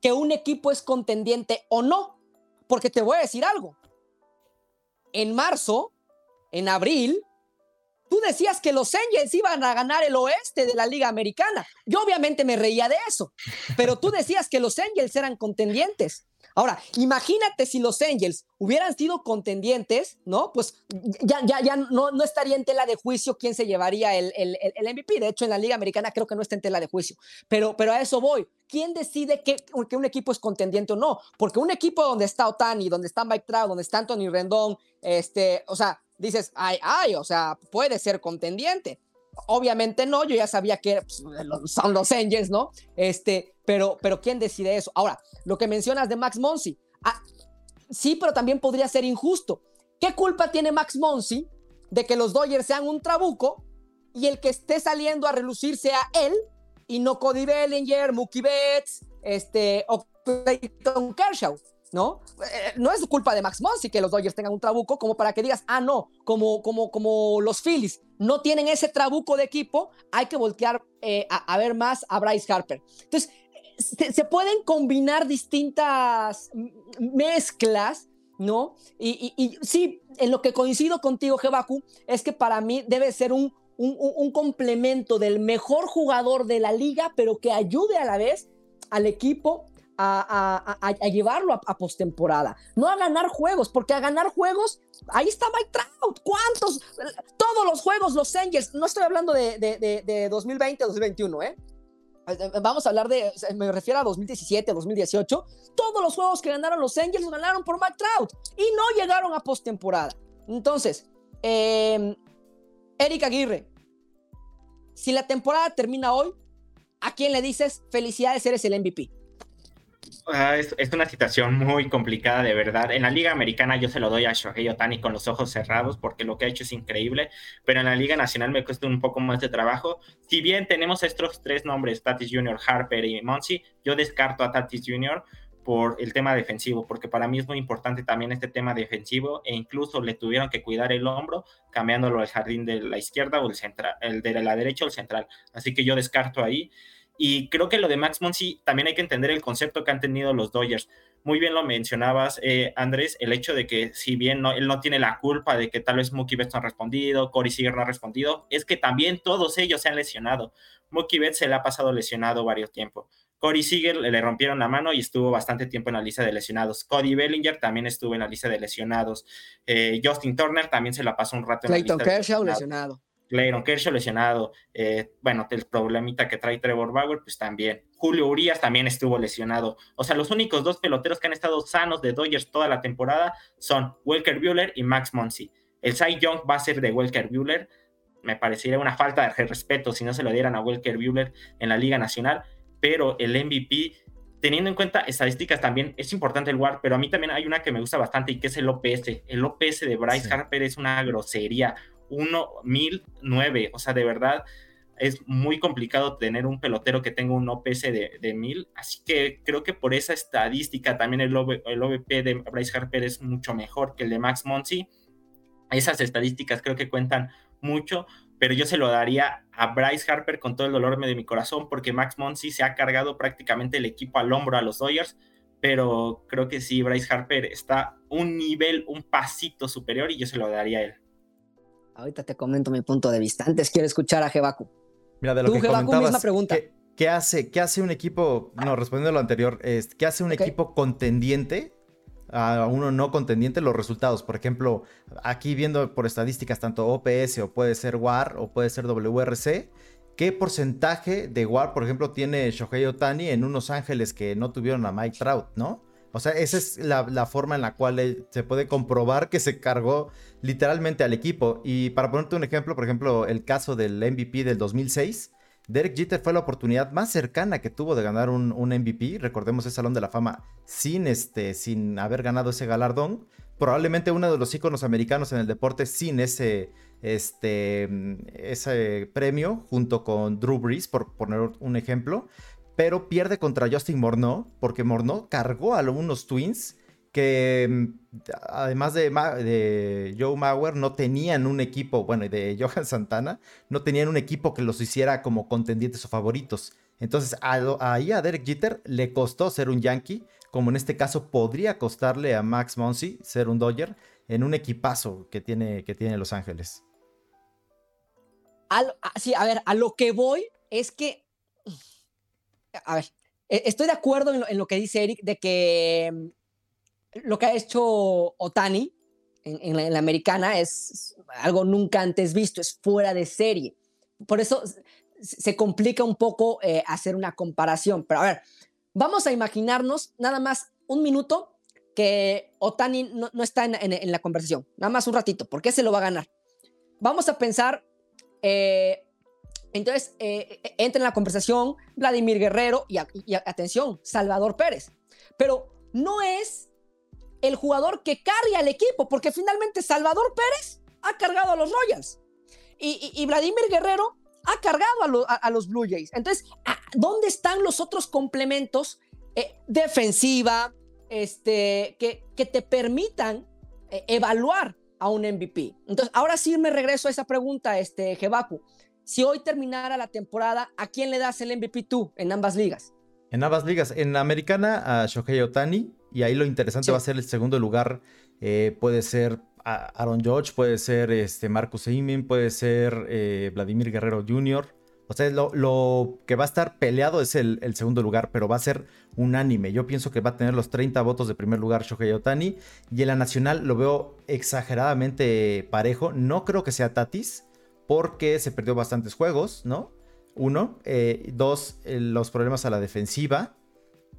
que un equipo es contendiente o no? Porque te voy a decir algo. En marzo, en abril, tú decías que los Angels iban a ganar el oeste de la Liga Americana. Yo obviamente me reía de eso, pero tú decías que los Angels eran contendientes. Ahora, imagínate si los Angels hubieran sido contendientes, ¿no? Pues ya, ya, ya no, no estaría en tela de juicio quién se llevaría el, el, el, MVP. De hecho, en la Liga Americana creo que no está en tela de juicio. Pero, pero a eso voy. ¿Quién decide que, que un equipo es contendiente o no? Porque un equipo donde está Otani, donde está Mike Trout, donde está Anthony Rendón, este, o sea, dices, ay, ay, o sea, puede ser contendiente. Obviamente no, yo ya sabía que pues, son los Angels, ¿no? Este, pero, pero ¿quién decide eso? Ahora, lo que mencionas de Max Monsi, ah, sí, pero también podría ser injusto. ¿Qué culpa tiene Max Monsi de que los Dodgers sean un trabuco y el que esté saliendo a relucir sea él y no Cody Bellinger, Mookie Betts, este, o Clayton Kershaw? ¿no? Eh, no es culpa de Max Monsi que los Dodgers tengan un trabuco como para que digas, ah, no, como, como, como los Phillies no tienen ese trabuco de equipo, hay que voltear eh, a, a, ver más a Bryce Harper. Entonces, se, pueden combinar distintas mezclas, ¿no? Y, sí, en lo que coincido contigo, Jebaku, es que para mí debe ser un, un, complemento del mejor jugador de la liga, pero que ayude a la vez al equipo a, llevarlo a, postemporada, no a ganar juegos, porque a ganar juegos, ahí está Mike Trout, ¿cuántos? Todos los juegos, los Angels, no estoy hablando de, de, de 2020, 2021, ¿eh? Vamos a hablar de, me refiero a 2017, 2018. Todos los juegos que ganaron los Angels ganaron por Mike Trout y no llegaron a postemporada. Entonces, eh, Eric Aguirre, si la temporada termina hoy, ¿a quién le dices felicidades, eres el MVP? Ah, es, es, una situación muy complicada, de verdad. En la Liga Americana yo se lo doy a Shohei Otani con los ojos cerrados porque lo que ha hecho es increíble, pero en la Liga Nacional me cuesta un poco más de trabajo. Si bien tenemos estos tres nombres, Tatis Jr., Harper y Monsi, yo descarto a Tatis Jr. por el tema defensivo, porque para mí es muy importante también este tema defensivo e incluso le tuvieron que cuidar el hombro cambiándolo al jardín de la izquierda o el, central, el de la derecha o el central. Así que yo descarto ahí. Y creo que lo de Max Monsi también hay que entender el concepto que han tenido los Dodgers. Muy bien lo mencionabas, eh, Andrés, el hecho de que si bien no, él no tiene la culpa de que tal vez Mookie Betts no ha respondido, Corey Seager no ha respondido, es que también todos ellos se han lesionado. Mookie Betts se le ha pasado lesionado varios tiempos. Corey Seager le, rompieron la mano y estuvo bastante tiempo en la lista de lesionados. Cody Bellinger también estuvo en la lista de lesionados. Eh, Justin Turner también se la pasó un rato en la lista Kershaw lesionado. Clayton Kershaw lesionado, eh, bueno, el problemita que trae Trevor Bauer, pues también. Julio Urias también estuvo lesionado. O sea, los únicos dos peloteros que han estado sanos de Dodgers toda la temporada son Welker Bueller y Max Monsi. El Cy Young va a ser de Welker Bueller. Me parecería una falta de respeto si no se lo dieran a Welker Bueller en la Liga Nacional, pero el MVP teniendo en cuenta estadísticas también es importante el WAR, pero a mí también hay una que me gusta bastante y que es el OPS. El OPS de Bryce Harper es una grosería. 1009. O sea, de verdad es muy complicado tener un pelotero que tenga un OPS de, de 1000. Así que creo que por esa estadística también el, el OVP de Bryce Harper es mucho mejor que el de Max Monsi. Esas estadísticas creo que cuentan mucho, pero yo se lo daría a Bryce Harper con todo el dolor de mi corazón porque Max Monsi se ha cargado prácticamente el equipo al hombro a los Dodgers pero creo que sí, Bryce Harper está un nivel, un pasito superior y yo se lo daría a él. Ahorita te comento mi punto de vista. Antes quiero escuchar a Jebaku. Mira, de lo que comentabas, pregunta. ¿qué, hace, ¿Qué hace un equipo, no, respondiendo a lo anterior, ¿qué hace un equipo contendiente a uno no contendiente los resultados? Por ejemplo, aquí viendo por estadísticas tanto OPS o puede ser WAR o puede ser WRC, ¿qué porcentaje de WAR, por ejemplo, tiene Shohei Otani en unos Ángeles que no tuvieron a Mike Trout, ¿no? O sea, esa es la, forma en la cual se puede comprobar que se cargó literalmente al equipo. Y para ponerte un ejemplo, por ejemplo, el caso del MVP del 2006. Derek Jeter fue la oportunidad más cercana que tuvo de ganar un, MVP. Recordemos ese Salón de la Fama sin, este, sin haber ganado ese galardón. Probablemente uno de los íconos americanos en el deporte sin ese, este, ese premio, junto con Drew Brees, por poner un ejemplo pero pierde contra Justin Morneau, porque Morneau cargó a algunos Twins que mm, además de, Joe Mauer no tenían un equipo, bueno, y de Johan Santana, no tenían un equipo que los hiciera como contendientes o favoritos. Entonces ahí a Derek Jeter le costó ser un Yankee, como en este caso podría costarle a Max Monsi ser un Dodger en un equipazo que tiene, que tiene Los Ángeles. sí, a ver, a lo que voy es que a ver, e-, estoy de acuerdo en lo, que dice Eric de que mm, lo que ha hecho Otani en, la, americana es algo nunca antes visto, es fuera de serie. Por eso se complica un poco eh, hacer una comparación. Pero a ver, vamos a imaginarnos nada más un minuto que Otani no, está en, la conversación, nada más un ratito, ¿por qué se lo va a ganar? Vamos a pensar eh, entonces, eh, eh, entra en la conversación Vladimir Guerrero y, atención, Salvador Pérez. Pero no es el jugador que carga al equipo, porque finalmente Salvador Pérez ha cargado a los Royals y, Vladimir Guerrero ha cargado a, los Blue Jays. Entonces, ¿dónde están los otros complementos eh, defensiva este, que, que te permitan evaluar a un MVP? Entonces, ahora sí me regreso a esa pregunta, este, Jebaku si hoy terminara la temporada, ¿a quién le das el MVP tú en ambas ligas? En ambas ligas. En la americana a Shohei Otani. Y ahí lo interesante va a ser el segundo lugar. Eh, puede ser Aaron George, puede ser este Marcus Eimin, puede ser eh, Vladimir Guerrero Jr. O sea, lo, que va a estar peleado es el, el, segundo lugar, pero va a ser unánime. Yo pienso que va a tener los 30 votos de primer lugar Shohei Otani. Y en la nacional lo veo exageradamente parejo. No creo que sea Tatis porque se perdió bastantes juegos, ¿no? Uno. Eh, dos, eh, los problemas a la defensiva.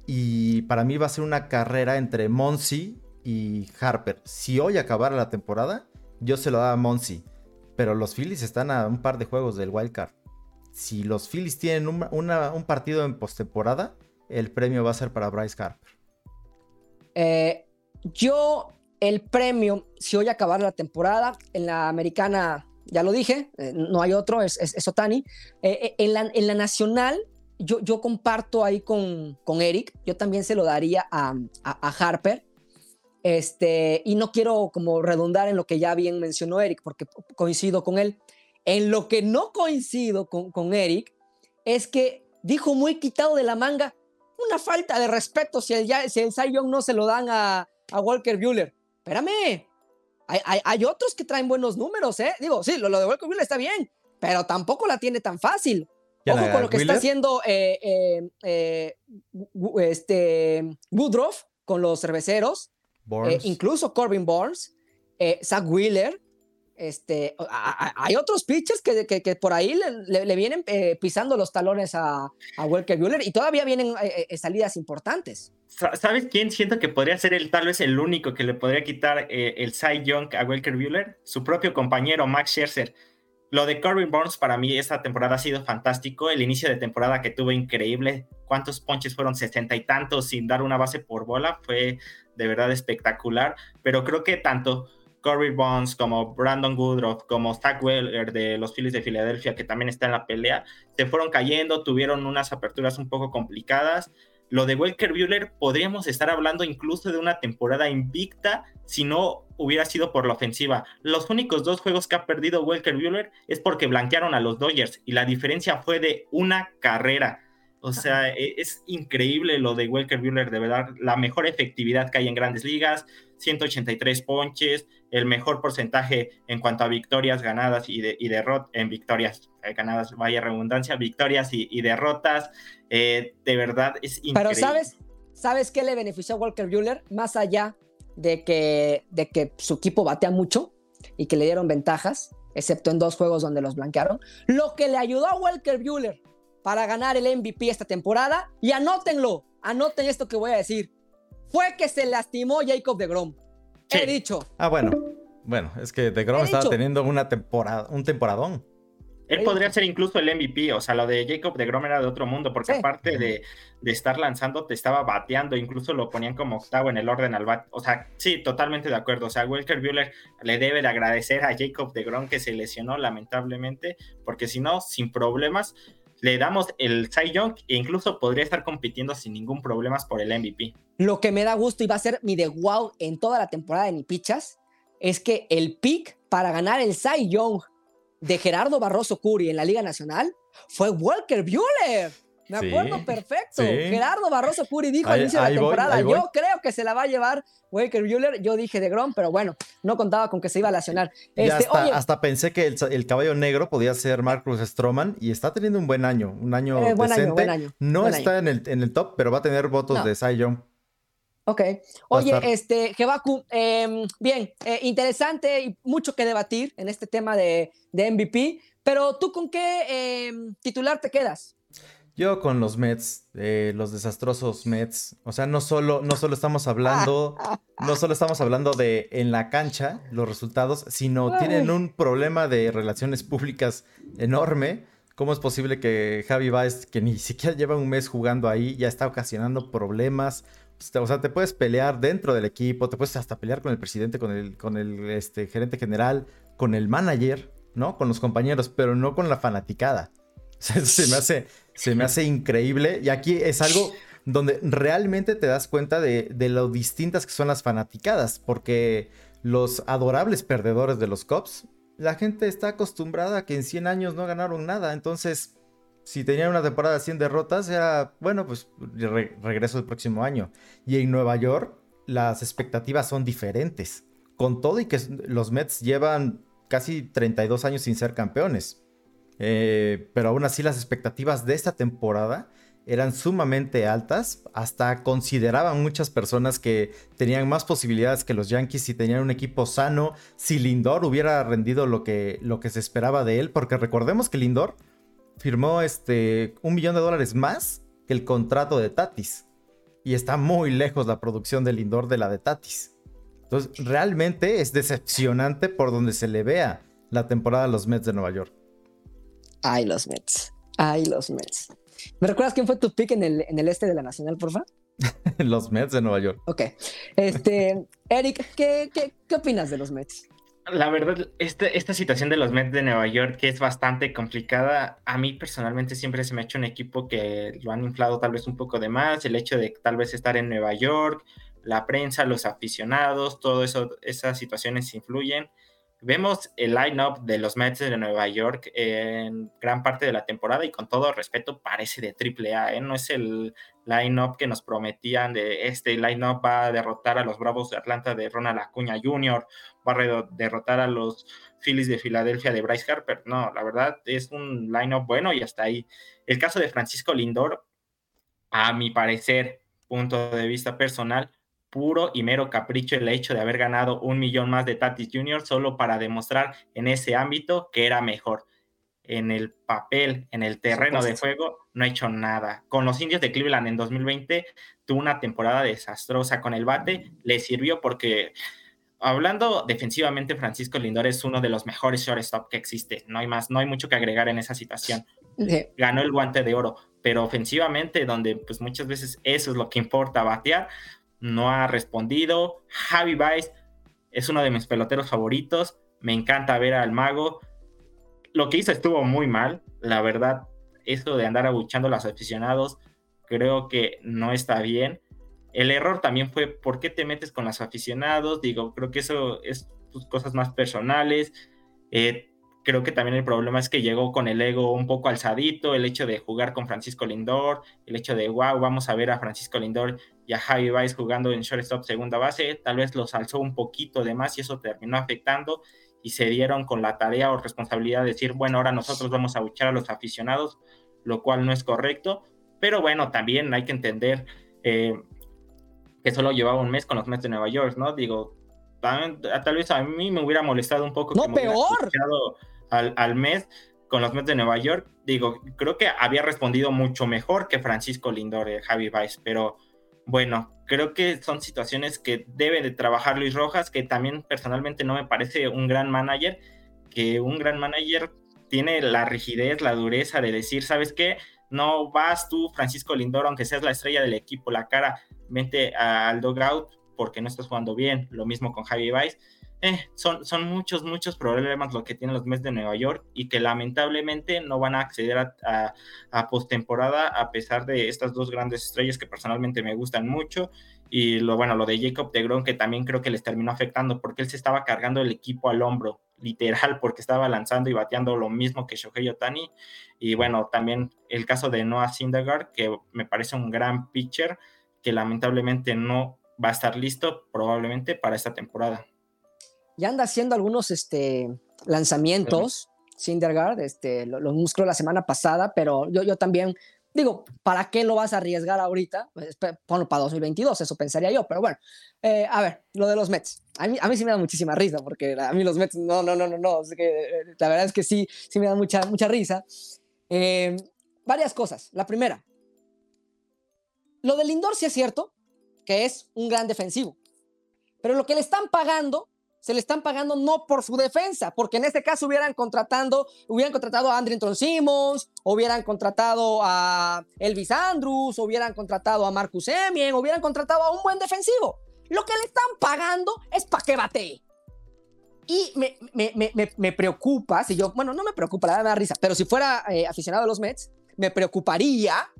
Y para mí va a ser una carrera entre Monsi y Harper. Si hoy acabara la temporada, yo se lo daba a Monsi. Pero los Phillies están a un par de juegos del wild card. Si los Phillies tienen un, partido en postemporada, el premio va a ser para Bryce Harper. Eh, yo, el premio, si hoy acabar la temporada, en la americana, ya lo dije, eh, no hay otro, es, es, Otani. Eh, en, la, en, la, nacional, yo, yo comparto ahí con, con, Eric, yo también se lo daría a, a, Harper. Este, y no quiero como redundar en lo que ya bien mencionó Eric, porque coincido con él. En lo que no coincido con, con Eric es que dijo muy quitado de la manga, una falta de respeto si el, si el Cy Young no se lo dan a, a Walker Bueller. Espérame, hay, hay, hay, otros que traen buenos números, ¿eh? Digo, sí, lo, lo de Walker Bueller está bien, pero tampoco la tiene tan fácil. Ojo con lo que Wheeler? está haciendo eh, eh, eh, este, Woodruff con los cerveceros, incluso Corbin Burns, Zach Wheeler, este, hay otros pitchers que, por ahí le, vienen eh, pisando los talones a, a Welker Buehler y todavía vienen eh, eh, salidas importantes. ¿Sabes quién siento que podría ser el tal vez el único que le podría quitar el Cy Young a Welker Buehler? Su propio compañero Max Scherzer. Lo de Corbin Burns para mí esta temporada ha sido fantástico. El inicio de temporada que tuvo increíble. ¿Cuántos ponches fueron? Sesenta y tantos sin dar una base por bola. Fue de verdad espectacular. Pero creo que tanto Corey Bonds, como Brandon Woodruff, como Zach Weller de los Phillies de Filadelfia, que también está en la pelea, se fueron cayendo, tuvieron unas aperturas un poco complicadas. Lo de Welker Buehler, podríamos estar hablando incluso de una temporada invicta si no hubiera sido por la ofensiva. Los únicos dos juegos que ha perdido Welker Buehler es porque blanquearon a los Dodgers y la diferencia fue de una carrera. O sea, e, es increíble lo de Welker Buehler, de verdad, la mejor efectividad que hay en grandes ligas, 183 ponches, el mejor porcentaje en cuanto a victorias ganadas y, de, y derrotas, en victorias eh, ganadas, vaya redundancia, victorias y, y derrotas. Eh, de verdad es increíble. Pero ¿sabes, ¿sabes qué le benefició a Walker Buehler? Más allá de que, de que su equipo batea mucho y que le dieron ventajas, excepto en dos juegos donde los blanquearon, lo que le ayudó a Walker Buehler para ganar el MVP esta temporada, y anótenlo, anoten esto que voy a decir, fue que se lastimó Jacob de Grom. Sí. He dicho. Ah, bueno. Bueno, es que de Grom estaba teniendo una temporada, un temporadón. Él podría ser incluso el MVP, o sea, lo de Jacob de Grom era de otro mundo, porque sí. aparte de, de, estar lanzando, te estaba bateando, incluso lo ponían como octavo en el orden al bat. O sea, sí, totalmente de acuerdo. O sea, Welker Buehler le debe de agradecer a Jacob de Grom que se lesionó lamentablemente, porque si no, sin problemas, le damos el Cy Young e incluso podría estar compitiendo sin ningún problema por el MVP. Lo que me da gusto y va a ser mi de wow en toda la temporada de Ni Pichas es que el pick para ganar el Cy Young de Gerardo Barroso Curi en la Liga Nacional fue Walker Buehler. Me acuerdo sí, perfecto. Sí. Gerardo Barroso Curi dijo al inicio de la temporada, voy, yo creo que se la va a llevar Walker Buehler. Yo dije de Grom, pero bueno, no contaba con que se iba a lesionar. Este, hasta, oye, hasta, pensé que el, el, caballo negro podía ser Marcus Stroman y está teniendo un buen año, un año eh, buen decente. Año, buen año, no buen está año. En, el, en el top, pero va a tener votos no. de Cy Young. Ok. Oye, este, Jebaku, eh, bien, eh, interesante y mucho que debatir en este tema de, de MVP, pero tú con qué eh, titular te quedas? Yo con los Mets, eh, los desastrosos Mets. O sea, no solo, no solo estamos hablando, no solo estamos hablando de en la cancha los resultados, sino tienen un problema de relaciones públicas enorme. ¿Cómo es posible que Javi Baez, que ni siquiera lleva un mes jugando ahí, ya está ocasionando problemas? O sea, te puedes pelear dentro del equipo, te puedes hasta pelear con el presidente, con el, con el este, gerente general, con el manager, ¿no? Con los compañeros, pero no con la fanaticada. O sea, se me hace, se me hace increíble. Y aquí es algo donde realmente te das cuenta de, de, lo distintas que son las fanaticadas. Porque los adorables perdedores de los Cops, la gente está acostumbrada a que en 100 años no ganaron nada. Entonces, si tenían una temporada de 100 derrotas, era, bueno, pues re regreso el próximo año. Y en Nueva York, las expectativas son diferentes. Con todo y que los Mets llevan casi 32 años sin ser campeones. Eh, pero aún así las expectativas de esta temporada eran sumamente altas, hasta consideraban muchas personas que tenían más posibilidades que los Yankees si tenían un equipo sano, si Lindor hubiera rendido lo que, lo que se esperaba de él, porque recordemos que Lindor firmó este, un millón de dólares más que el contrato de Tatis, y está muy lejos la producción de Lindor de la de Tatis. Entonces, realmente es decepcionante por donde se le vea la temporada de los Mets de Nueva York. Ay, los Mets. Ay, los Mets. ¿Me recuerdas quién fue tu pick en el, en el este de la Nacional, porfa? los Mets de Nueva York. Ok. Este, Eric, ¿qué, qué, qué opinas de los Mets? La verdad, este, esta situación de los Mets de Nueva York, que es bastante complicada, a mí personalmente siempre se me ha hecho un equipo que lo han inflado tal vez un poco de más, el hecho de tal vez estar en Nueva York, la prensa, los aficionados, todo eso, esas situaciones influyen. Vemos el line-up de los Mets de Nueva York en gran parte de la temporada y con todo respeto parece de triple A, ¿eh? no es el line-up que nos prometían de este line-up va a derrotar a los Bravos de Atlanta de Ronald Acuña Jr., va a derrotar a los Phillies de Filadelfia de Bryce Harper. No, la verdad es un line-up bueno y hasta ahí. El caso de Francisco Lindor, a mi parecer, punto de vista personal, puro y mero capricho el hecho de haber ganado un millón más de Tatis Jr. solo para demostrar en ese ámbito que era mejor. En el papel, en el terreno de juego, no ha hecho nada. Con los indios de Cleveland en 2020 tuvo una temporada desastrosa. Con el bate le sirvió porque, hablando defensivamente, Francisco Lindor es uno de los mejores shortstop que existe. No hay más, no hay mucho que agregar en esa situación. Ganó el guante de oro, pero ofensivamente, donde pues muchas veces eso es lo que importa, batear, no ha respondido. Javi Baez es uno de mis peloteros favoritos. Me encanta ver al mago. Lo que hizo estuvo muy mal, la verdad. Eso de andar abuchando a los aficionados, creo que no está bien. El error también fue por qué te metes con los aficionados. Digo, creo que eso es tus cosas más personales. Eh, creo que también el problema es que llegó con el ego un poco alzadito, el hecho de jugar con Francisco Lindor, el hecho de, wow, vamos a ver a Francisco Lindor y a Javi Baez jugando en shortstop segunda base, tal vez los alzó un poquito de más y eso terminó afectando y se dieron con la tarea o responsabilidad de decir, bueno, ahora nosotros vamos a luchar a los aficionados, lo cual no es correcto, pero bueno, también hay que entender eh, que solo llevaba un mes con los Mets de Nueva York, ¿no? Digo, tal, vez a mí me hubiera molestado un poco. No, peor al, mes con los Mets de Nueva York, digo, creo que había respondido mucho mejor que Francisco Lindor, y Javi Baez, pero bueno, creo que son situaciones que debe de trabajar Luis Rojas, que también personalmente no me parece un gran manager, que un gran manager tiene la rigidez, la dureza de decir, ¿sabes qué? No vas tú, Francisco Lindor, aunque seas la estrella del equipo, la cara, vente al dugout porque no estás jugando bien, lo mismo con Javi Baez. Eh, son, son muchos, muchos problemas lo que tienen los Mets de Nueva York y que lamentablemente no van a acceder a, a, postemporada a pesar de estas dos grandes estrellas que personalmente me gustan mucho y lo bueno, lo de Jacob de Gron que también creo que les terminó afectando porque él se estaba cargando el equipo al hombro, literal, porque estaba lanzando y bateando lo mismo que Shohei Otani y bueno, también el caso de Noah Syndergaard que me parece un gran pitcher que lamentablemente no va a estar listo probablemente para esta temporada ya anda haciendo algunos este, lanzamientos, Sindergaard, este, los musclos la semana pasada, pero yo, yo también digo, ¿para qué lo vas a arriesgar ahorita? Pues, ponlo para 2022, eso pensaría yo, pero bueno, eh, a ver, lo de los Mets. A mí, a mí sí me da muchísima risa, porque a mí los Mets, no, no, no, no, no, que, eh, la verdad es que sí, sí me da mucha, mucha risa. Eh, varias cosas. La primera, lo de Lindor sí es cierto, que es un gran defensivo, pero lo que le están pagando se le están pagando no por su defensa, porque en este caso hubieran contratando, hubieran contratado a Andrington Simmons, hubieran contratado a Elvis Andrews, hubieran contratado a Marcus Emien, hubieran contratado a un buen defensivo. Lo que le están pagando es para que batee. Y me, me, me, me, preocupa, si yo, bueno, no me preocupa, la me da risa, pero si fuera eh, aficionado a los Mets, me preocuparía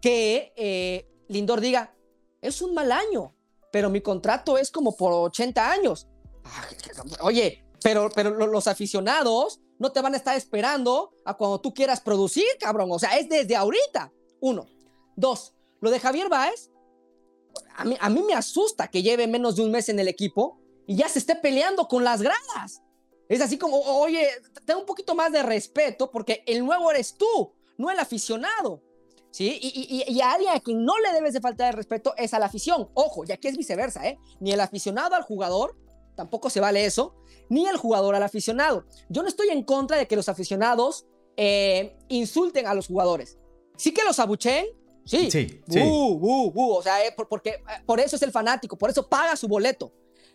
que eh, Lindor diga, es un mal año, pero mi contrato es como por 80 años Oye, pero, pero los aficionados no te van a estar esperando a cuando tú quieras producir, cabrón. O sea, es desde ahorita. Uno. Dos, lo de Javier Báez, a mí, a mí me asusta que lleve menos de un mes en el equipo y ya se esté peleando con las gradas. Es así como, oye, ten un poquito más de respeto porque el nuevo eres tú, no el aficionado. ¿Sí? Y, y, y, a alguien a quien no le debes de faltar de respeto es a la afición. Ojo, ya que es viceversa, ¿eh? Ni el aficionado al jugador, tampoco se vale eso, ni el jugador al aficionado. Yo no estoy en contra de que los aficionados eh, insulten a los jugadores. Sí que los abuchen, sí. Sí. o sea, eh, porque eh, por eso es el fanático, por eso paga su boleto.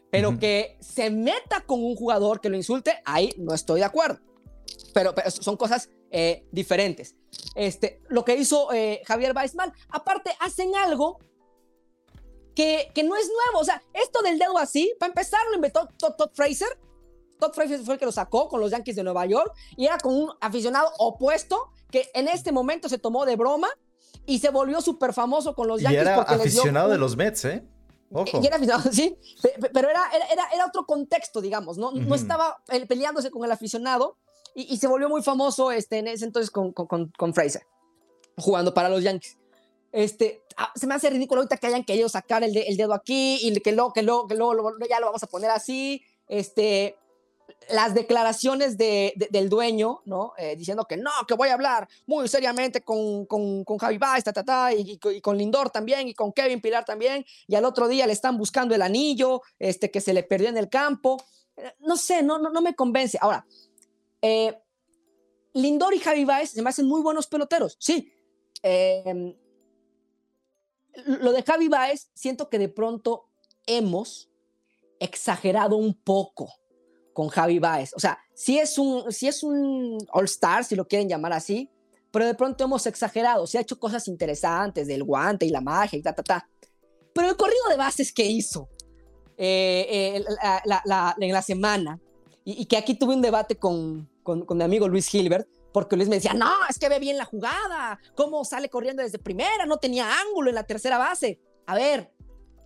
Pero que se meta con un jugador que lo insulte, ahí no estoy de acuerdo. Pero, son cosas diferentes. Este, lo que hizo Javier Weissman, aparte hacen algo que, que no es nuevo. O sea, esto del dedo así, para empezar, lo inventó Todd, Fraser. Todd Fraser fue el que lo sacó con los Yankees de Nueva York y era con un aficionado opuesto que en este momento se tomó de broma y se volvió súper famoso con los Yankees. Y era aficionado de los Mets, ¿eh? Ojo. Y era aficionado, sí, pero era, era, era, otro contexto, digamos, ¿no? No estaba peleándose con el aficionado y, se volvió muy famoso este, en ese entonces con, con, con Fraser, jugando para los Yankees. Este, ah, se me hace ridículo ahorita que hayan querido sacar el, el dedo aquí y que luego, que luego, que luego, ya lo vamos a poner así. Este, las declaraciones de, del dueño, ¿no? Eh, diciendo que no, que voy a hablar muy seriamente con, con, con Javi Baez, ta, ta, ta, y, con Lindor también, y con Kevin Pilar también, y al otro día le están buscando el anillo, este, que se le perdió en el campo. Eh, no sé, no, no, no me convence. Ahora, eh, Lindor y Javi Baez se me hacen muy buenos peloteros, sí. Eh, lo de Javi Baez, siento que de pronto hemos exagerado un poco con Javi Baez. O sea, si es un, un All-Star, si lo quieren llamar así, pero de pronto hemos exagerado. Se ha hecho cosas interesantes del guante y la magia y ta, ta, ta. Pero el corrido de bases que hizo eh, en la semana, y, que aquí tuve un debate con, con, mi amigo Luis Gilbert, porque Luis me decía, no, es que ve bien la jugada, cómo sale corriendo desde primera, no tenía ángulo en la tercera base. A ver,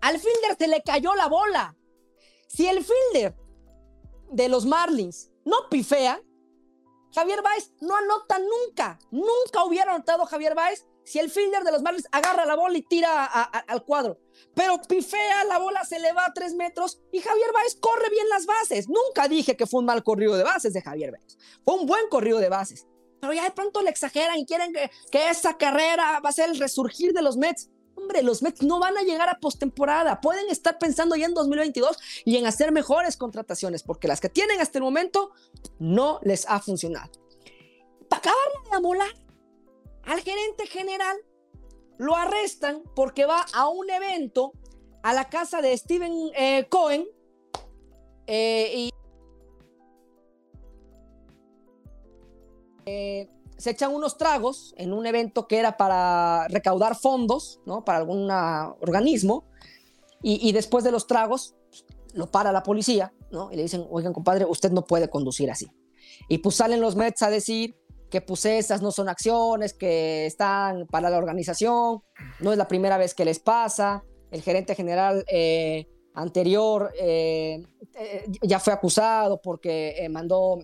al fielder se le cayó la bola. Si el fielder de los Marlins no pifea, Javier Baez no anota nunca. Nunca hubiera anotado Javier Baez si el fielder de los Marlins agarra la bola y tira al cuadro. Pero pifea, la bola se le va a tres metros y Javier Baez corre bien las bases. Nunca dije que fue un mal corrido de bases de Javier Baez. Fue un buen corrido de bases pero ya de pronto le exageran y quieren que, esa carrera va a ser el resurgir de los Mets. Hombre, los Mets no van a llegar a postemporada. Pueden estar pensando ya en 2022 y en hacer mejores contrataciones, porque las que tienen hasta el momento no les ha funcionado. Para acabarle de amolar, al gerente general lo arrestan porque va a un evento a la casa de Steven eh, Cohen eh, y Eh, se echan unos tragos en un evento que era para recaudar fondos, ¿no? Para algún organismo. Y, después de los tragos, lo para la policía, ¿no? Y le dicen, oigan, compadre, usted no puede conducir así. Y pues salen los Mets a decir que pues esas no son acciones, que están para la organización, no es la primera vez que les pasa. El gerente general eh, anterior eh, ya fue acusado porque mandó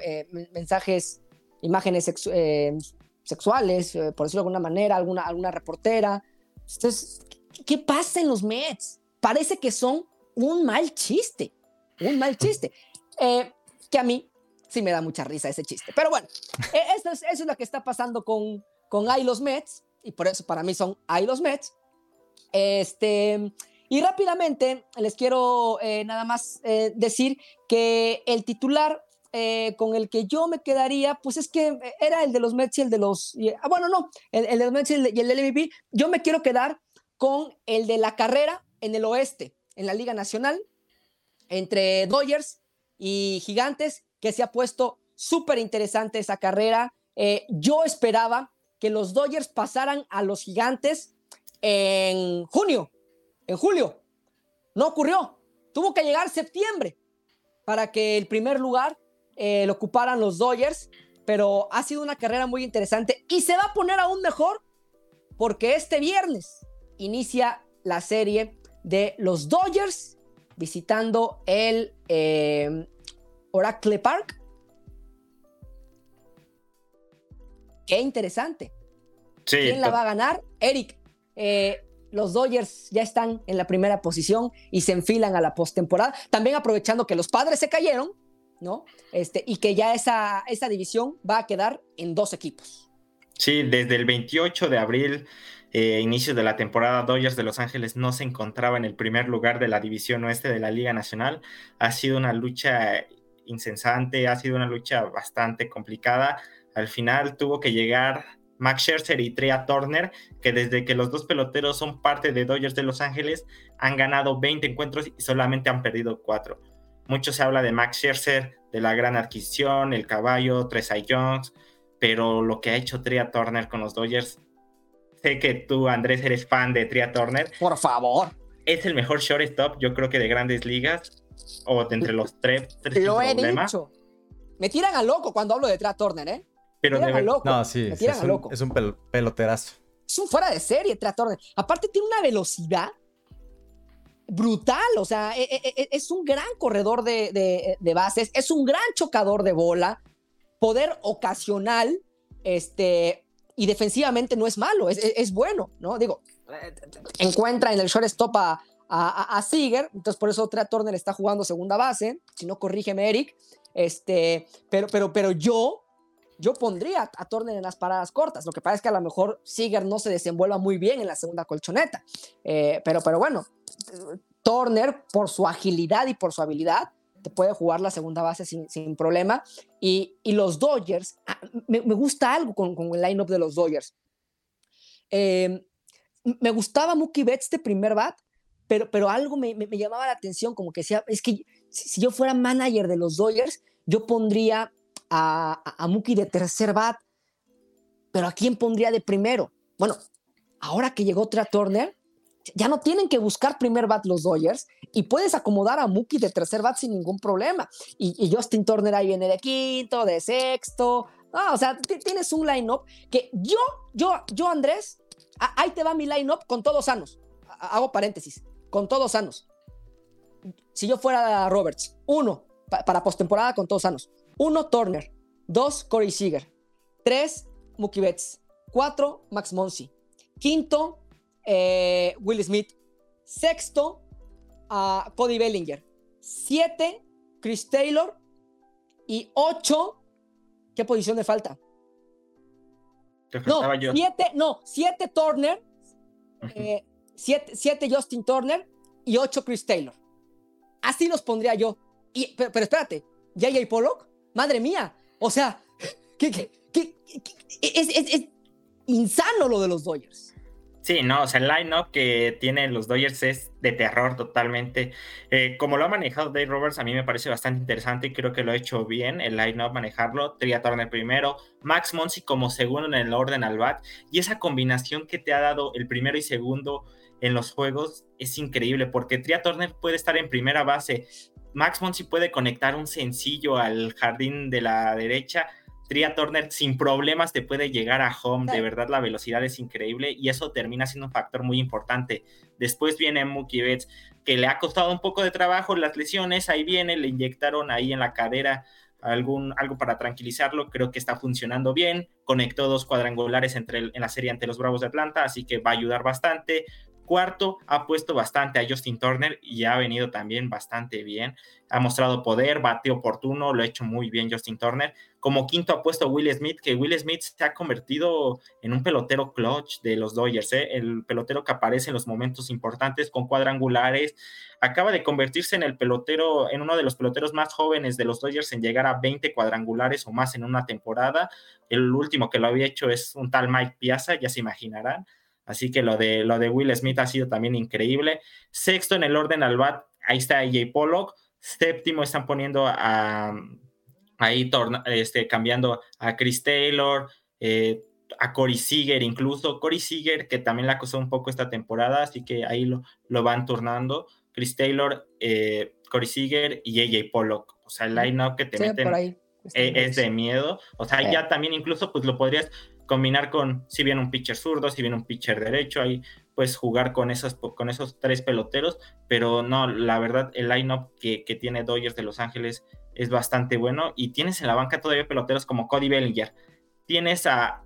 mensajes imágenes eh, sexuales, eh, por decirlo de alguna manera, alguna, alguna reportera. Entonces, ¿qué pasa en los Mets? Parece que son un mal chiste, un mal chiste. Eh, que a mí sí me da mucha risa ese chiste. Pero bueno, eso, es, eso es lo que está pasando con, con Ay los Mets, y por eso para mí son Ay los Mets. Este, y rápidamente les quiero nada más decir que el titular eh, con el que yo me quedaría, pues es que eh, era el de los Mets y el de los. ah, bueno, no, el, de los Mets y el, del MVP. Yo me quiero quedar con el de la carrera en el oeste, en la Liga Nacional, entre Dodgers y Gigantes, que se ha puesto súper interesante esa carrera. Eh, yo esperaba que los Dodgers pasaran a los Gigantes en junio, en julio. No ocurrió. Tuvo que llegar septiembre para que el primer lugar eh, lo ocuparan los Dodgers, pero ha sido una carrera muy interesante y se va a poner aún mejor porque este viernes inicia la serie de los Dodgers visitando el eh, Oracle Park. Qué interesante. ¿Quién la va a ganar? Eric. Eh, los Dodgers ya están en la primera posición y se enfilan a la postemporada. También aprovechando que los padres se cayeron, ¿no? Este, y que ya esa, esa división va a quedar en dos equipos. Sí, desde el 28 de abril, eh, inicio de la temporada, Dodgers de Los Ángeles no se encontraba en el primer lugar de la división oeste de la Liga Nacional. Ha sido una lucha insensante, ha sido una lucha bastante complicada. Al final tuvo que llegar Max Scherzer y Trea Turner, que desde que los dos peloteros son parte de Dodgers de Los Ángeles, han ganado 20 encuentros y solamente han perdido 4. Mucho se habla de Max Scherzer, de la gran adquisición, el caballo, Tresa Jones, pero lo que ha hecho Tria Turner con los Dodgers, sé que tú, Andrés, eres fan de Tria Turner. Por favor. es el mejor shortstop, yo creo que de grandes ligas, o de entre los tres, tres Lo he problema. dicho. Me tiran a loco cuando hablo de Trey Turner, ¿eh? Pero Me de tiran a loco. No, sí, Me tiran es, a un, loco. es un pel- peloterazo. Es un fuera de serie, Trey Turner. Aparte tiene una velocidad brutal, o sea, e- e- e- es un gran corredor de, de- de bases, es un gran chocador de bola, poder ocasional, este, y defensivamente no es malo, es, es- es bueno, ¿no? Digo, encuentra en el shortstop a, a, a- entonces por eso Turner está jugando segunda base, si no corrígeme Eric, este, pero, pero, pero yo, yo pondría a Turner en las paradas cortas. Lo que pasa es que a lo mejor Seager no se desenvuelva muy bien en la segunda colchoneta. Eh, pero, pero bueno, Turner, por su agilidad y por su habilidad, te puede jugar la segunda base sin, sin problema. Y, y los Dodgers, ah, me, me gusta algo con, con el lineup de los Dodgers. Eh, me gustaba Mookie Betts de primer bat, pero, pero algo me, me- llamaba la atención, como que decía, es que si, yo fuera manager de los Dodgers, yo pondría a, a, Mookie de tercer bat, pero ¿a quién pondría de primero? Bueno, ahora que llegó Trey Turner, ya no tienen que buscar primer bat los Dodgers y puedes acomodar a Mookie de tercer bat sin ningún problema. Y, y Justin Turner ahí viene de quinto, de sexto. O sea, ti- tienes un line-up que yo, yo, yo, Andrés, ahí te va mi line-up con todos sanos. Hago paréntesis, con todos sanos. Si yo fuera Roberts, uno, pa- para postemporada con todos sanos. Uno, Turner. Dos, Corey Seager. Tres, Mookie Betts. Cuatro, Max Monsi. Quinto, eh, Will Smith. Sexto, a Cody Bellinger. Siete, Chris Taylor. Y ocho, ¿qué posición le falta? te No, yo. siete, no, siete Turner, eh, siete, siete Justin Turner y ocho Chris Taylor. Así los pondría yo. Y, pero, pero espérate, JJ Pollock, madre mía, o sea, ¿qué, qué- qué- qué- es, es- es insano lo de los Dodgers. Sí, no, o sea, el line-up que tienen los Dodgers es de terror totalmente. Eh, como lo ha manejado Dave Roberts, a mí me parece bastante interesante y creo que lo ha hecho bien el line-up manejarlo. Tria Turner primero, Max Monsi como segundo en el orden al bat. Y esa combinación que te ha dado el primero y segundo en los juegos es increíble porque Tria Turner puede estar en primera base. Max Monsi puede conectar un sencillo al jardín de la derecha. Tria Turner sin problemas te puede llegar a home, de verdad la velocidad es increíble y eso termina siendo un factor muy importante. Después viene Mookie Betts, que le ha costado un poco de trabajo las lesiones, ahí viene, le inyectaron ahí en la cadera algún, algo para tranquilizarlo, creo que está funcionando bien, conectó dos cuadrangulares entre el- en la serie ante los Bravos de Atlanta, así que va a ayudar bastante. Cuarto, ha puesto bastante a Justin Turner y ha venido también bastante bien. Ha mostrado poder, bate oportuno, lo ha hecho muy bien Justin Turner. Como quinto ha puesto Will Smith, que Will Smith se ha convertido en un pelotero clutch de los Dodgers, ¿eh? el pelotero que aparece en los momentos importantes con cuadrangulares. Acaba de convertirse en el pelotero, en uno de los peloteros más jóvenes de los Dodgers en llegar a 20 cuadrangulares o más en una temporada. El último que lo había hecho es un tal Mike Piazza, ya se imaginarán. Así que lo de, lo de Will Smith ha sido también increíble. Sexto en el orden al bat, ahí está AJ Pollock. Séptimo están poniendo a, ahí torna- este, cambiando a Chris Taylor, eh, a Corey Seager incluso. Corey Seager, que también le ha costado un poco esta temporada, así que ahí lo, lo van turnando. Chris Taylor, eh, Corey Seager y AJ Pollock. O sea, el line-up que te Sí, meten ahí. E- es de miedo. O sea, Sí. ya también incluso pues lo podrías combinar con si viene un pitcher zurdo, si viene un pitcher derecho, ahí puedes jugar con esos, con esos tres peloteros, pero no, la verdad, el line-up que, que tiene Dodgers de Los Ángeles es bastante bueno y tienes en la banca todavía peloteros como Cody Bellinger. Tienes a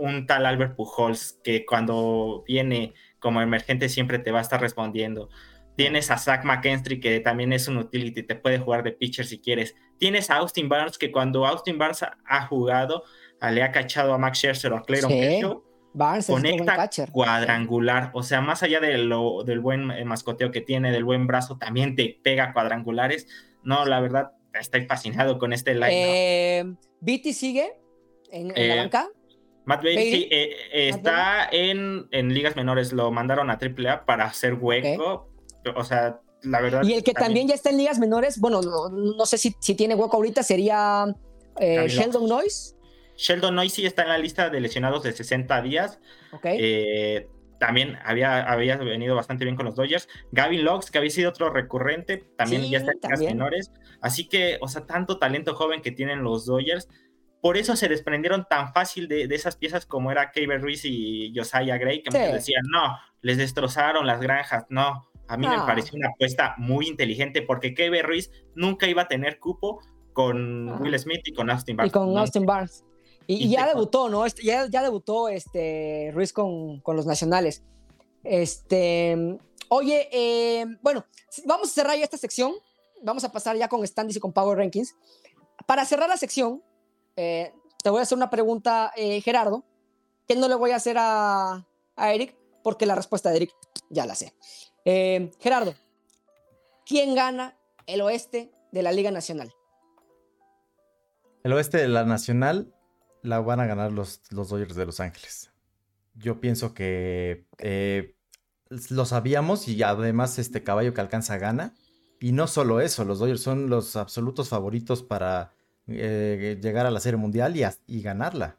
un tal Albert Pujols que cuando viene como emergente siempre te va a estar respondiendo. Tienes a Zach McKinstry que también es un utility, te puede jugar de pitcher si quieres. Tienes a Austin Barnes que cuando Austin Barnes ha, jugado, le ha cachado a Max Scherzer o a Clayton Sí. Kershaw, Barnes conecta cuadrangular. O sea, más allá de lo, del buen eh, mascoteo que tiene, del buen brazo, también te pega cuadrangulares. No, la verdad, estoy fascinado con este line. Eh, Beatty sigue en, en la Eh, banca. Matt Bailey Bailey. sí, eh, eh, Matt está en, en ligas menores, lo mandaron a AAA para hacer hueco. O sea, la verdad. Y el que también ya está en ligas menores, bueno, no, no sé si, si tiene hueco ahorita, sería eh. Sheldon Noyce. Sheldon Noisy está en la lista de lesionados de 60 días. Eh, también había, había venido bastante bien con los Dodgers. Gavin Locks, que había sido otro recurrente, también Sí, ya está en también. menores. Así que, o sea, tanto talento joven que tienen los Dodgers. Por eso se desprendieron tan fácil de, de esas piezas como era Kevin Ruiz y Josiah Gray, que Sí. muchos decían, no, les destrozaron las granjas. No, a mí me pareció una apuesta muy inteligente porque Kevin Ruiz nunca iba a tener cupo con Ajá. Will Smith y con Austin Y Barnes. con No, Austin Barnes. Y, ya te- debutó, ¿no? Este- ya, ya debutó este Ruiz con, con los nacionales. Este, oye, eh, bueno, vamos a cerrar ya esta sección. Vamos a pasar ya con standings y con Power Rankings. Para cerrar la sección, eh, te voy a hacer una pregunta, eh, Gerardo, que no le voy a hacer a, a Eric, porque la respuesta de Eric ya la sé. Eh, Gerardo, ¿quién gana el oeste de la Liga Nacional? El oeste de la Nacional la van a ganar los, los Dodgers de Los Ángeles. Yo pienso que eh, lo sabíamos y además este caballo que alcanza gana. Y no solo eso, los Dodgers son los absolutos favoritos para eh, llegar a la Serie Mundial y, y ganarla.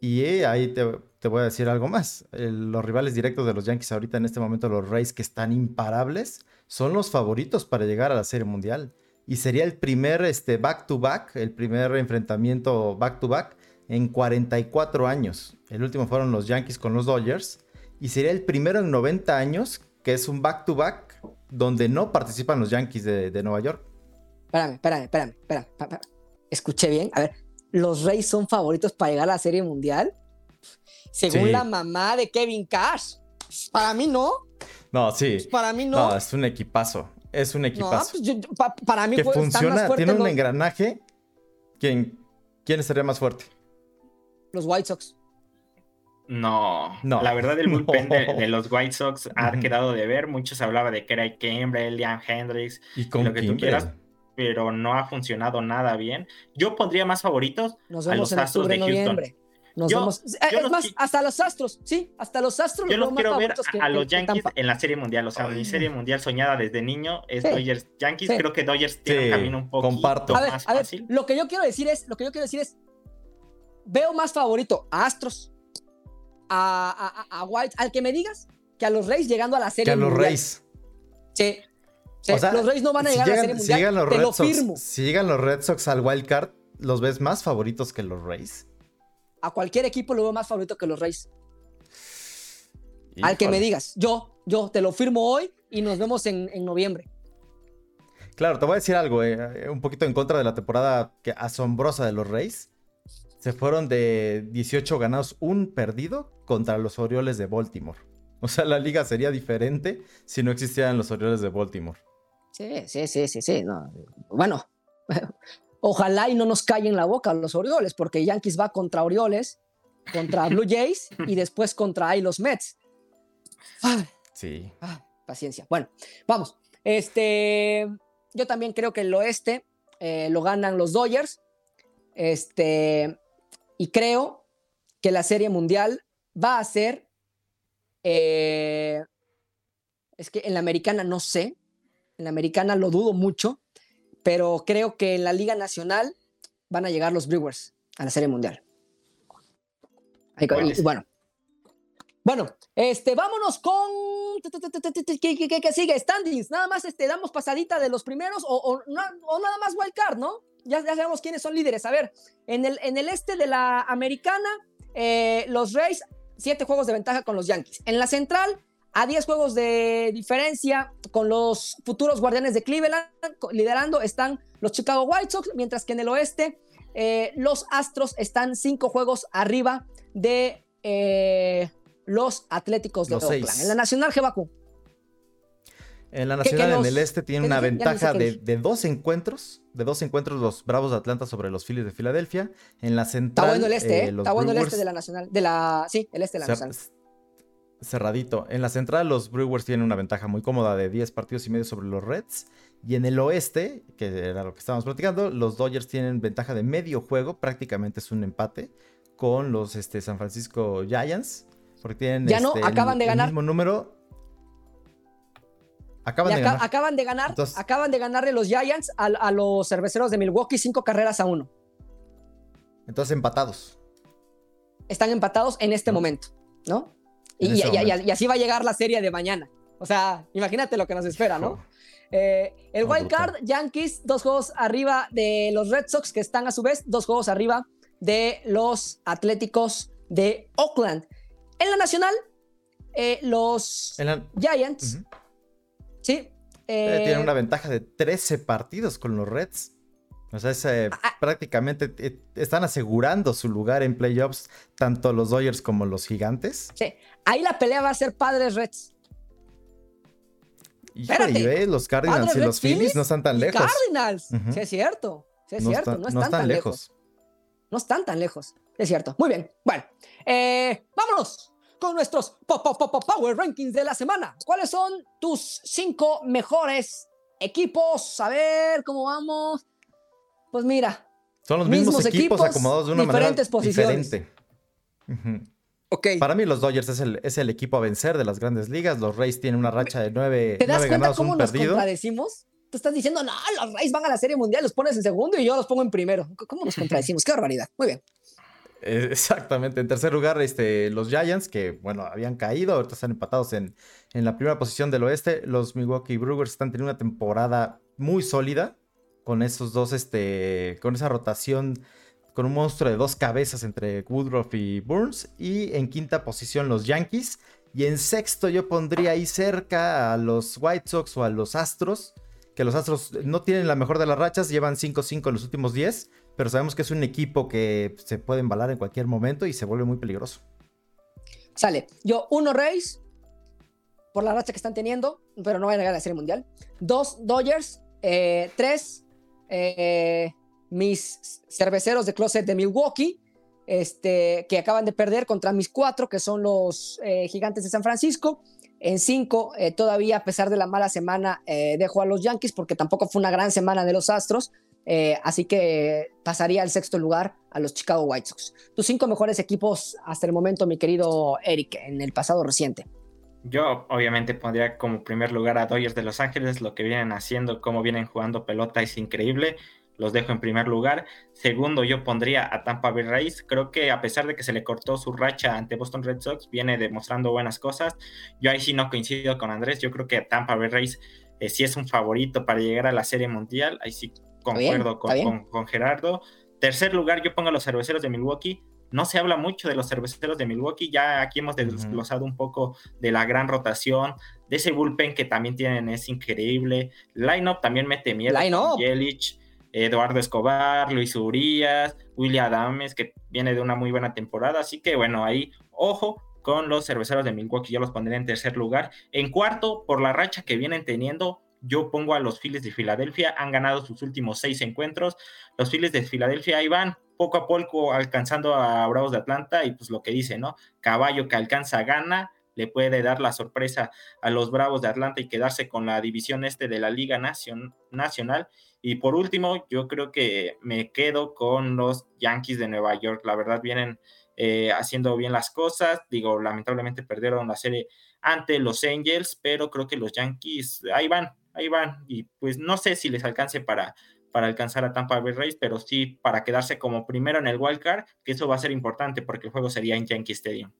Y eh, ahí te, te voy a decir algo más. Los rivales directos de los Yankees ahorita en este momento, los Rays que están imparables, son los favoritos para llegar a la Serie Mundial. Y sería el primer este, back-to-back, el primer enfrentamiento back-to-back en 44 años. El último fueron los Yankees con los Dodgers. Y sería el primero en 90 años que es un back-to-back donde no participan los Yankees de, de Nueva York. Espérame, espérame, espérame, espérame, espérame. Escuché bien. A ver, ¿los Rays son favoritos para llegar a la Serie Mundial? Según Sí. la mamá de Kevin Cash. Para mí no. No, sí. Para mí no. No, es un equipazo. Es un No, equipazo. pues yo- yo- pa- para mí que funciona, tiene un los, engranaje. ¿Quién, ¿Quién estaría más fuerte? Los White Sox. No, No. la verdad el bullpen No. de, de los White Sox ha quedado de ver. Muchos hablaba de que era Kimbrel, Liam Hendricks, Y con lo que tú quieras. pero no ha funcionado nada bien. Yo pondría más favoritos Nos a los en Astros octubre, de Houston. noviembre. Nos Yo- vemos. Eh, yo es los más, hasta los Astros, sí, hasta los Astros. Yo los quiero ver que- a, los Yankees en la Serie Mundial. O sea, mi Ay. Serie Mundial soñada desde niño es Sí. Dodgers Yankees. Sí. Creo que Dodgers tiene un camino un. A ver, más a ver, fácil. lo que yo quiero decir es, lo que yo quiero decir es, veo más favorito a Astros, a, a- a- White, al que me digas, que a los Rays llegando a la serie Que a los mundial. Rays. Sí. Sí, O sea, los Rays no van a si llegar a la serie si mundial. llegan los te Red lo Sox, firmo. Si llegan los Red Sox al wild card, ¿los ves más favoritos que los Rays? A cualquier equipo lo veo más favorito que los Rays. Al que me digas, yo, yo te lo firmo hoy y nos vemos en, en noviembre. Claro, te voy a decir algo, eh, un poquito en contra de la temporada que asombrosa de los Rays. Se fueron de 18 ganados, un perdido contra los Orioles de Baltimore. O sea, la liga sería diferente si no existieran los Orioles de Baltimore. Sí, sí, sí, sí, sí. no. Bueno, ojalá y no nos callen la boca los Orioles, porque Yankees va contra Orioles, contra Blue Jays y después contra ahí los Mets. Ay, Sí. Paciencia. Bueno, vamos. Este, yo también creo que el oeste eh, lo ganan los Dodgers. Este, y creo que la serie mundial va a ser. eh, es que en la americana no sé. En la americana lo dudo mucho. Pero creo que en la Liga Nacional van a llegar los Brewers a la serie mundial. Y bueno, bueno, este, vámonos con. ¿Qué, qué- qué- sigue? Standings. Nada más este, damos pasadita de los primeros o, o na- o nada más wildcard, ¿no? Ya, ya sabemos quiénes son líderes. A ver, en el, en el este de la americana, eh, los Rays, siete juegos de ventaja con los Yankees. En la central, a 10 juegos de diferencia con los futuros guardianes de Cleveland, liderando están los Chicago White Sox, mientras que en el oeste, eh, los Astros están cinco juegos arriba de eh, los Atléticos de Los Oakland. seis. En la Nacional, Jebacu. En la ¿Qué- qué Nacional, en los- el Este, tiene qué una ventaja qué de, dos encuentros. De dos encuentros, los Bravos de Atlanta sobre los Phillies de Filadelfia. En la Está Central. bueno el este, eh, ¿eh? los Está bueno el este de la Nacional. De la, sí, el este de la Cer- Nacional. cerradito. En la central, los Brewers tienen una ventaja muy cómoda de 10 partidos y medio sobre los Reds. Y en el oeste, que era lo que estábamos platicando, los Dodgers tienen ventaja de medio juego, prácticamente es un empate, con los este, San Francisco Giants. Porque tienen Ya no, este, el- acaban de el ganar. mismo número. Acaban de ganar. acaban de ganar, Entonces- acaban de ganarle los Giants a, a los cerveceros de Milwaukee cinco carreras a uno. Entonces empatados. Están empatados en este ¿No? momento, ¿no? Y, En y- momento. así va a llegar la serie de mañana. O sea, imagínate lo que nos espera, ¿no? Eh, el No, wild brutal. card, Yankees, dos juegos arriba de los Red Sox, que están a su vez dos juegos arriba de los Atléticos de Oakland. En la nacional, eh, los la- Giants, Ujú. sí. Eh, eh, tienen una ventaja de 13 partidos con los Reds. O sea, es, eh, Ah. prácticamente eh, están asegurando su lugar en playoffs, tanto los Dodgers como los Gigantes. sí. Ahí la pelea va a ser Padres Reds. Híjole, ve, los Cardinals Padres, y los Phillies Phillies no están tan lejos. Cardinals. Sí, es cierto. Sí, es cierto. no están, tan lejos. No están tan lejos. Es cierto. Muy bien. Bueno, eh, vámonos con nuestros po- po- po- po- Power Rankings de la semana. ¿Cuáles son tus cinco mejores equipos? A ver cómo vamos. Pues mira. Son los mismos, Mismos equipos, equipos, acomodados de una manera diferentes posiciones. diferente. Ujú. Ok. Para mí los Dodgers es el, es el equipo a vencer de las grandes ligas. Los Rays tienen una racha de nueve, ¿Te das nueve cuenta ganados, cómo un nos perdido. contradecimos? Tú estás diciendo, no, los Rays van a la Serie Mundial, los pones en segundo y yo los pongo en primero. ¿Cómo nos contradecimos? Qué barbaridad. Muy bien. Eh, Exactamente. En tercer lugar, este, los Giants, que bueno, habían caído, ahorita están empatados en, en la primera posición del oeste. Los Milwaukee Brewers están teniendo una temporada muy sólida. Con esos dos, este. Con esa rotación. Con un monstruo de dos cabezas entre Woodruff y Burns. Y en quinta posición, los Yankees. Y en sexto, yo pondría ahí cerca a los White Sox o a los Astros. Que los Astros no tienen la mejor de las rachas, llevan 5-5 en los últimos 10 pero sabemos que es un equipo que se puede embalar en cualquier momento y se vuelve muy peligroso. Sale. Yo, uno Rays, por la racha que están teniendo, pero no van a llegar la Serie Mundial. Dos Dodgers. eh, tres, eh, mis cerveceros de closet de Milwaukee, este, que acaban de perder contra mis cuatro, que son los eh, gigantes de San Francisco. En cinco, todavía a pesar de la mala semana, dejo a los Yankees porque tampoco fue una gran semana de los Astros. Eh, así que pasaría al sexto lugar a los Chicago White Sox. Tus cinco mejores equipos hasta el momento, mi querido Eric, en el pasado reciente. Yo obviamente pondría como primer lugar a Dodgers de Los Ángeles, lo que vienen haciendo, cómo vienen jugando pelota es increíble, los dejo en primer lugar. Segundo, yo pondría a Tampa Bay Rays, creo que a pesar de que se le cortó su racha ante Boston Red Sox, viene demostrando buenas cosas. Yo ahí sí no coincido con Andrés, yo creo que Tampa Bay Rays eh, sí es un favorito para llegar a la Serie Mundial, ahí sí concuerdo con, bien. con- con Gerardo. Tercer lugar, yo pongo a los cerveceros de Milwaukee. No se habla mucho de los cerveceros de Milwaukee, ya aquí hemos desglosado un poco de la gran rotación, de ese bullpen que también tienen, es increíble. Line-up también mete miedo. Line-up. Yelich, Eduardo Escobar, Luis Urias, William Adames, que viene de una muy buena temporada. Así que bueno, ahí, ojo con los cerveceros de Milwaukee, yo los pondré en tercer lugar. En cuarto, por la racha que vienen teniendo, yo pongo a los Phillies de Filadelfia, han ganado sus últimos seis encuentros. Los Phillies de Filadelfia ahí van poco a poco alcanzando a Bravos de Atlanta y pues lo que dice, ¿no? Caballo que alcanza gana, le puede dar la sorpresa a los Bravos de Atlanta y quedarse con la división este de la Liga Nacion- Nacional. Y por último, yo creo que me quedo con los Yankees de Nueva York. La verdad vienen eh, haciendo bien las cosas. Digo, lamentablemente perdieron la serie ante los Angels, pero creo que los Yankees ahí van, ahí van. Y pues no sé si les alcance para, para alcanzar a Tampa Bay Rays, pero sí para quedarse como primero en el wild card, que eso va a ser importante porque el juego sería en Yankee Stadium.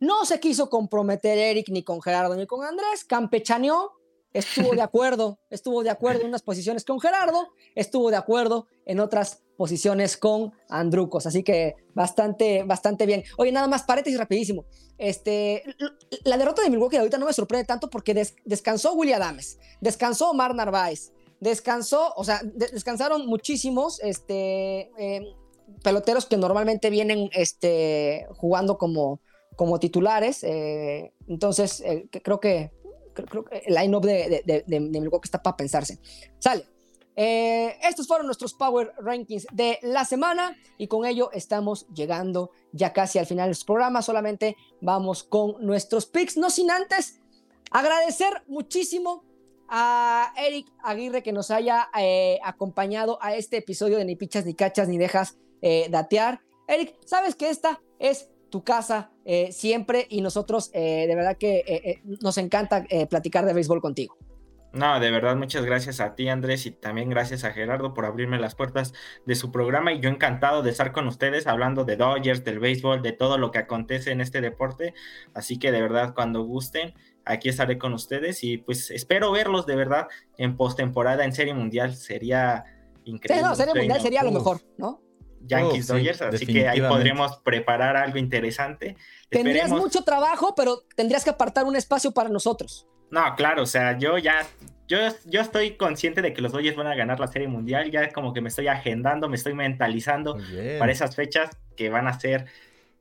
No se quiso comprometer Eric ni con Gerardo ni con Andrés, campechaneó, estuvo de acuerdo, estuvo de acuerdo en unas posiciones con Gerardo, estuvo de acuerdo en otras posiciones con Andrucos, así que bastante, bastante bien. Oye, nada más, paréntesis rapidísimo. Este, la derrota de Milwaukee ahorita no me sorprende tanto porque des- descansó William Adames, descansó Omar Narváez, descansó, o sea, de- descansaron muchísimos este, eh, peloteros que normalmente vienen este, jugando como, como titulares. eh, entonces, eh, creo que creo, que el line-up de, de, de, de Milwaukee está para pensarse. Sale. Eh, estos fueron nuestros Power Rankings de la semana y con ello estamos llegando ya casi al final del programa. Solamente vamos con nuestros picks, no sin antes agradecer muchísimo a Eric Aguirre que nos haya eh, acompañado a este episodio de Ni Pichas, Ni Cachas, Ni Dejas eh, Datear. Eric, sabes que esta es tu casa eh, siempre y nosotros eh, de verdad que eh, nos encanta platicar de béisbol contigo. No, de verdad, muchas gracias a ti, Andrés, y también gracias a Gerardo por abrirme las puertas de su programa. Y yo encantado de estar con ustedes hablando de Dodgers, del béisbol, de todo lo que acontece en este deporte. Así que de verdad, cuando gusten, aquí estaré con ustedes y pues espero verlos de verdad en postemporada en Serie Mundial. Sería increíble. Sí, no, Serie Mundial sería lo mejor, ¿no? Yankees Dodgers, así que ahí podríamos preparar algo interesante. Tendrías mucho trabajo, pero tendrías que apartar un espacio para nosotros. No, claro, o sea, yo ya, yo, yo estoy consciente de que los Dodgers van a ganar la Serie Mundial, ya como que me estoy agendando, me estoy mentalizando para esas fechas que van a ser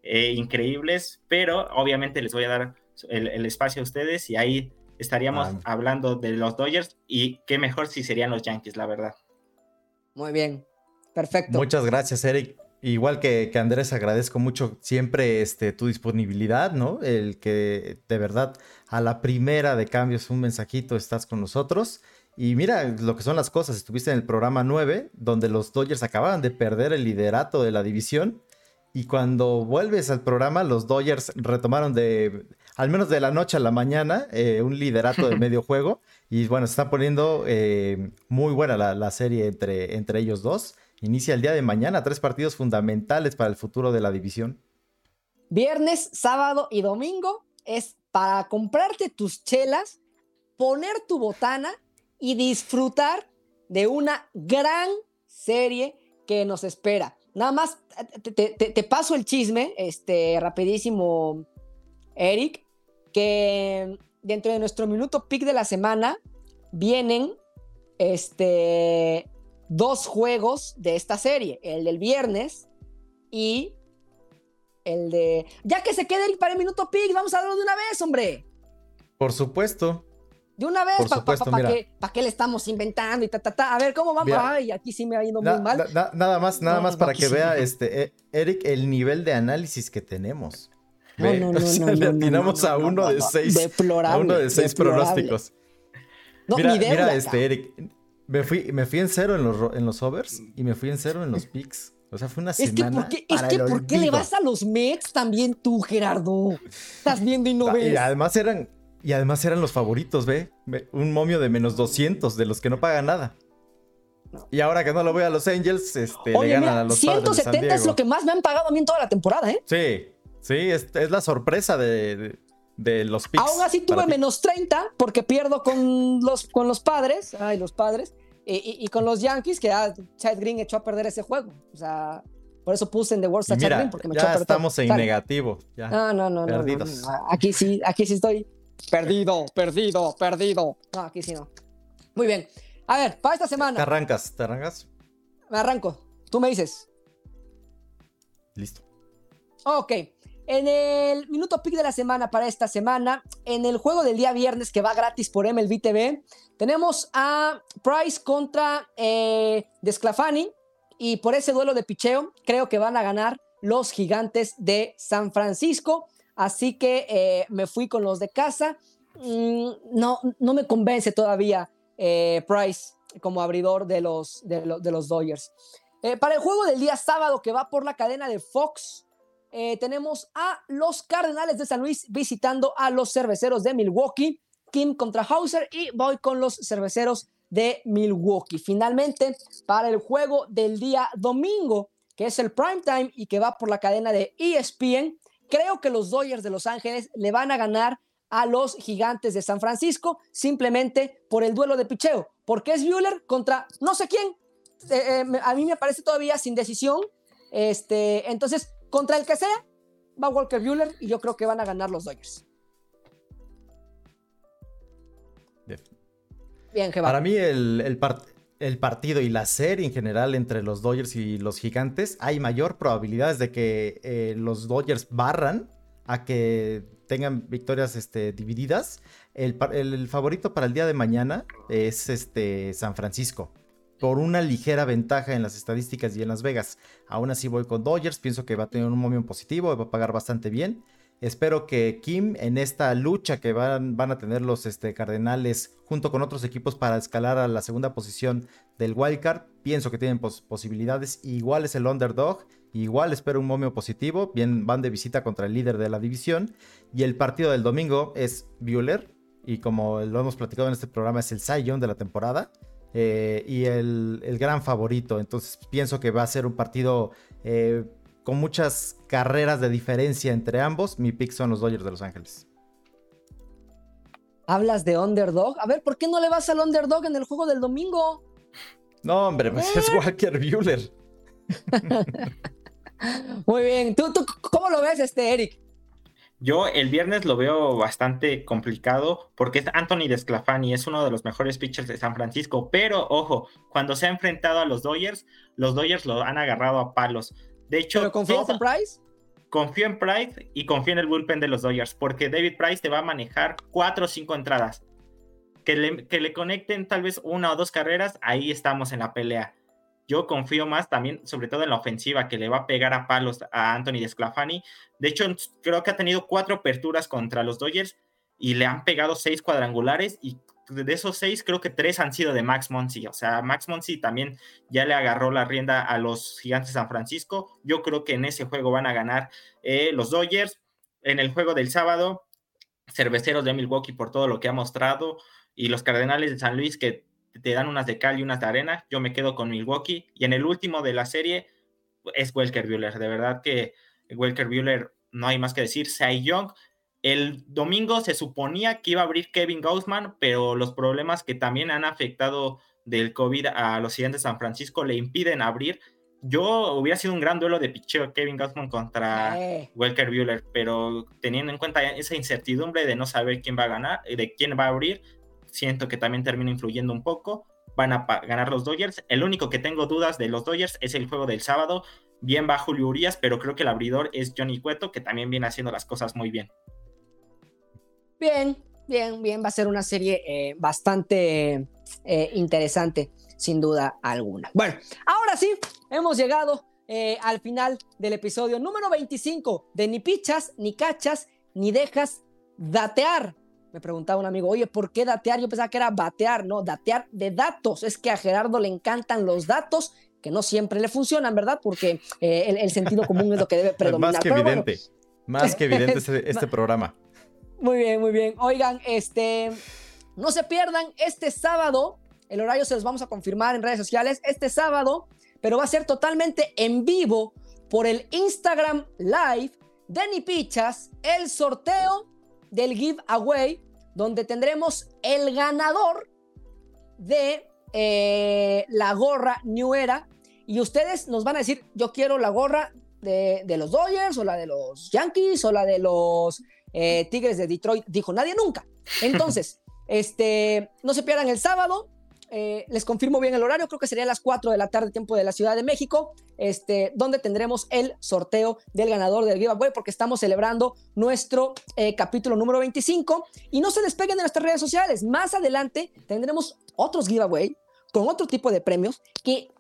eh, increíbles, pero obviamente les voy a dar el, espacio a ustedes y ahí estaríamos hablando de los Dodgers y qué mejor si serían los Yankees, la verdad. Muy bien, perfecto. Muchas gracias, Eric. Igual que, que, Andrés, agradezco mucho siempre este, tu disponibilidad, ¿no? El que de verdad a la primera de cambios un mensajito estás con nosotros. Y mira lo que son las cosas. Estuviste en el programa 9, donde los Dodgers acababan de perder el liderato de la división. Y cuando vuelves al programa, los Dodgers retomaron de, al menos de la noche a la mañana, eh, un liderato de medio juego. Y bueno, se está poniendo eh, muy buena la, la, serie entre, entre ellos dos. Inicia el día de mañana, tres partidos fundamentales para el futuro de la división. Viernes, sábado y domingo es para comprarte tus chelas, poner tu botana y disfrutar de una gran serie que nos espera. Nada más te, paso el chisme, este, rapidísimo, Eric, que dentro de nuestro minuto pick de la semana vienen este, dos juegos de esta serie, el del viernes y el de... Ya que se quede para el minuto pick, vamos a darlo de una vez, hombre. Por supuesto. De una vez, ¿para qué, pa, qué, le estamos inventando y ta, ta, ta? A ver, ¿cómo vamos? Ay, aquí sí me ha ido muy mal. nada más, nada más para que vea, este, eh, Eric, el nivel de análisis que tenemos. No, no, no, le atinamos a uno de seis. A uno de seis pronósticos. mira, mira este, Eric, me fui, me fui en cero en los, en los overs y me fui en cero en los picks. O sea, fue una semana. Es que, ¿por qué, es que ¿por qué le vas a los Mets también tú, Gerardo? Estás viendo y no ves. Y además eran, y además eran los favoritos, ¿ve? Un momio de menos 200 de los que no pagan nada. Y ahora que no lo voy a los Angels, este, le ganan a los 170 es lo que más me han pagado a mí en toda la temporada, ¿eh? Sí, sí, es, la sorpresa de, de, los picks. Aún así tuve menos 30 porque pierdo con los, con los padres. Ay, los padres. Y, con los Yankees, que ya Chad Green echó a perder ese juego. O sea, por eso puse en The World a Chad Green, porque me echó a perder. estamos en negativo. Ya. No, no, no, Perdidos. Aquí sí, aquí sí estoy perdido, perdido, perdido. No, aquí sí no. Muy bien. A ver, para esta semana. ¿Te arrancas? ¿Te arrancas? Me arranco. Tú me dices. Listo. Ok. En el minuto pick de la semana para esta semana, en el juego del día viernes que va gratis por MLB TV, tenemos a Price contra eh, Desclafani y por ese duelo de picheo creo que van a ganar los gigantes de San Francisco. Así que eh, me fui con los de casa. Mm, no, no me convence todavía eh, Price como abridor de los, de, los Dodgers. para el juego del día sábado que va por la cadena de Fox, eh, tenemos a los Cardenales de San Luis visitando a los cerveceros de Milwaukee. Kim contra Hauser y voy con los cerveceros de Milwaukee. Finalmente, para el juego del día domingo, que es el prime time y que va por la cadena de ESPN, creo que los Dodgers de Los Ángeles le van a ganar a los gigantes de San Francisco simplemente por el duelo de picheo, porque es Bueller contra no sé quién. Eh, eh, a mí me parece todavía sin decisión. Este, entonces, contra el que sea, va Walker Bueller y yo creo que van a ganar los Dodgers. Bien, Para mí el, el, partido y la serie en general entre los Dodgers y los Gigantes, hay mayor probabilidades de que eh, los Dodgers barran a que tengan victorias este, divididas. El, el, favorito para el día de mañana es este, San Francisco por una ligera ventaja en las estadísticas y en Las Vegas. Aún así voy con Dodgers, pienso que va a tener un momento positivo, va a pagar bastante bien. Espero que Kim en esta lucha que van, van a tener los este, Cardenales junto con otros equipos para escalar a la segunda posición del wildcard, pienso que tienen posibilidades. Igual es el underdog, igual espero un momio positivo. Bien, van de visita contra el líder de la división. Y el partido del domingo es Bueller y como lo hemos platicado en este programa, es el Young de la temporada. Eh, y el, el, gran favorito. Entonces pienso que va a ser un partido eh, con muchas carreras de diferencia entre ambos. Mi pick son los Dodgers de Los Ángeles. ¿Hablas de underdog? A ver, ¿por qué no le vas al underdog en el juego del domingo? No, hombre, pues es ¿Eh? Walker Bueller. Muy bien. ¿Tú, ¿Tú cómo lo ves, este Eric? Yo el viernes lo veo bastante complicado porque es Anthony Desclafani, es uno de los mejores pitchers de San Francisco, pero ojo, cuando se ha enfrentado a los Dodgers, los Dodgers lo han agarrado a palos. De hecho, ¿Pero confías en Price? Confío en Price y confío en el bullpen de los Dodgers, porque David Price te va a manejar cuatro o cinco entradas. Que le, que le conecten tal vez una o dos carreras, ahí estamos en la pelea. Yo confío más también, sobre todo en la ofensiva, que le va a pegar a palos a Anthony Desclafani. De hecho, creo que ha tenido cuatro aperturas contra los Dodgers y le han pegado seis cuadrangulares y de esos seis creo que tres han sido de Max Monsi. O sea, Max Monsi también ya le agarró la rienda a los gigantes de San Francisco. Yo creo que en ese juego van a ganar eh, los Dodgers. En el juego del sábado, cerveceros de Milwaukee por todo lo que ha mostrado y los Cardenales de San Luis que te dan unas de cal y unas de arena. Yo me quedo con Milwaukee. Y en el último de la serie es Welker Bueller. De verdad que Welker Bueller no hay más que decir. Cy Young. El domingo se suponía que iba a abrir Kevin Gaussman, pero los problemas que también han afectado del COVID a los siguientes de San Francisco le impiden abrir. Yo hubiera sido un gran duelo de picheo Kevin Gaussman contra Welker Bueller, pero teniendo en cuenta esa incertidumbre de no saber quién va a ganar, de quién va a abrir, siento que también termina influyendo un poco. Van a ganar los Dodgers. El único que tengo dudas de los Dodgers es el juego del sábado. Bien va Julio Urias, pero creo que el abridor es Johnny Cueto, que también viene haciendo las cosas muy bien. Bien, bien, bien. Va a ser una serie eh, bastante eh, interesante, sin duda alguna. Bueno, ahora sí, hemos llegado eh, al final del episodio número 25 de Ni Pichas, Ni Cachas, Ni Dejas Datear. Me preguntaba un amigo, oye, ¿por qué datear? Yo pensaba que era batear, no, datear de datos. Es que a Gerardo le encantan los datos, que no siempre le funcionan, ¿verdad? Porque eh, el, sentido común es lo que debe predominar. Más que evidente, más que evidente este, este programa. Muy bien, muy bien. Oigan, este, no se pierdan este sábado, el horario se los vamos a confirmar en redes sociales, este sábado, pero va a ser totalmente en vivo por el Instagram Live de Ni Pichas, el sorteo del giveaway, donde tendremos el ganador de eh, la gorra New Era. Y ustedes nos van a decir, yo quiero la gorra de, los Dodgers, o la de los Yankees, o la de los eh, Tigres de Detroit. Dijo nadie nunca. Entonces, este, no se pierdan el sábado. Eh, les confirmo bien el horario, creo que sería a las 4 de la tarde, tiempo de la Ciudad de México, este, donde tendremos el sorteo del ganador del giveaway, porque estamos celebrando nuestro eh, capítulo número 25. Y no se despeguen de nuestras redes sociales. Más adelante tendremos otros giveaway con otro tipo de premios que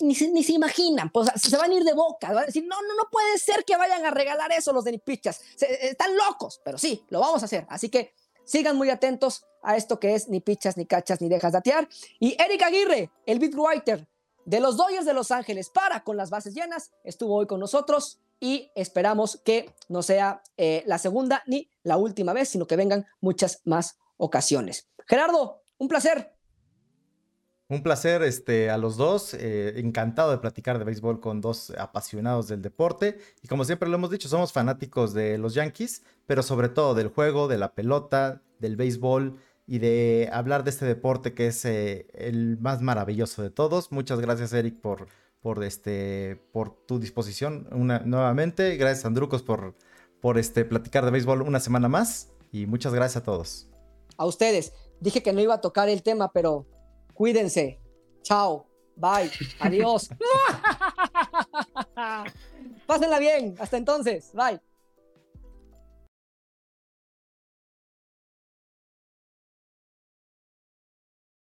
ni, se imaginan, pues se van a ir de boca, van a decir, no, no, no puede ser que vayan a regalar eso los de Nipichas, están locos, pero sí, lo vamos a hacer, así que Sigan muy atentos a esto que es ni pichas, ni cachas, ni dejas datear. Y Eric Aguirre, el beat writer de los Dodgers de Los Ángeles para con las bases llenas, estuvo hoy con nosotros y esperamos que no sea eh, la segunda ni la última vez, sino que vengan muchas más ocasiones. Gerardo, un placer. Un placer este, a los dos. Eh, encantado de platicar de béisbol con dos apasionados del deporte. Y como siempre lo hemos dicho, somos fanáticos de los Yankees, pero sobre todo del juego, de la pelota, del béisbol y de hablar de este deporte que es eh, el más maravilloso de todos. Muchas gracias, Eric, por, por, este, por tu disposición una, nuevamente. Gracias, Andrucos, por, por este, platicar de béisbol una semana más. Y muchas gracias a todos. A ustedes. Dije que no iba a tocar el tema, pero Cuídense. Chao. Bye. Adiós. Pásenla bien. Hasta entonces. Bye.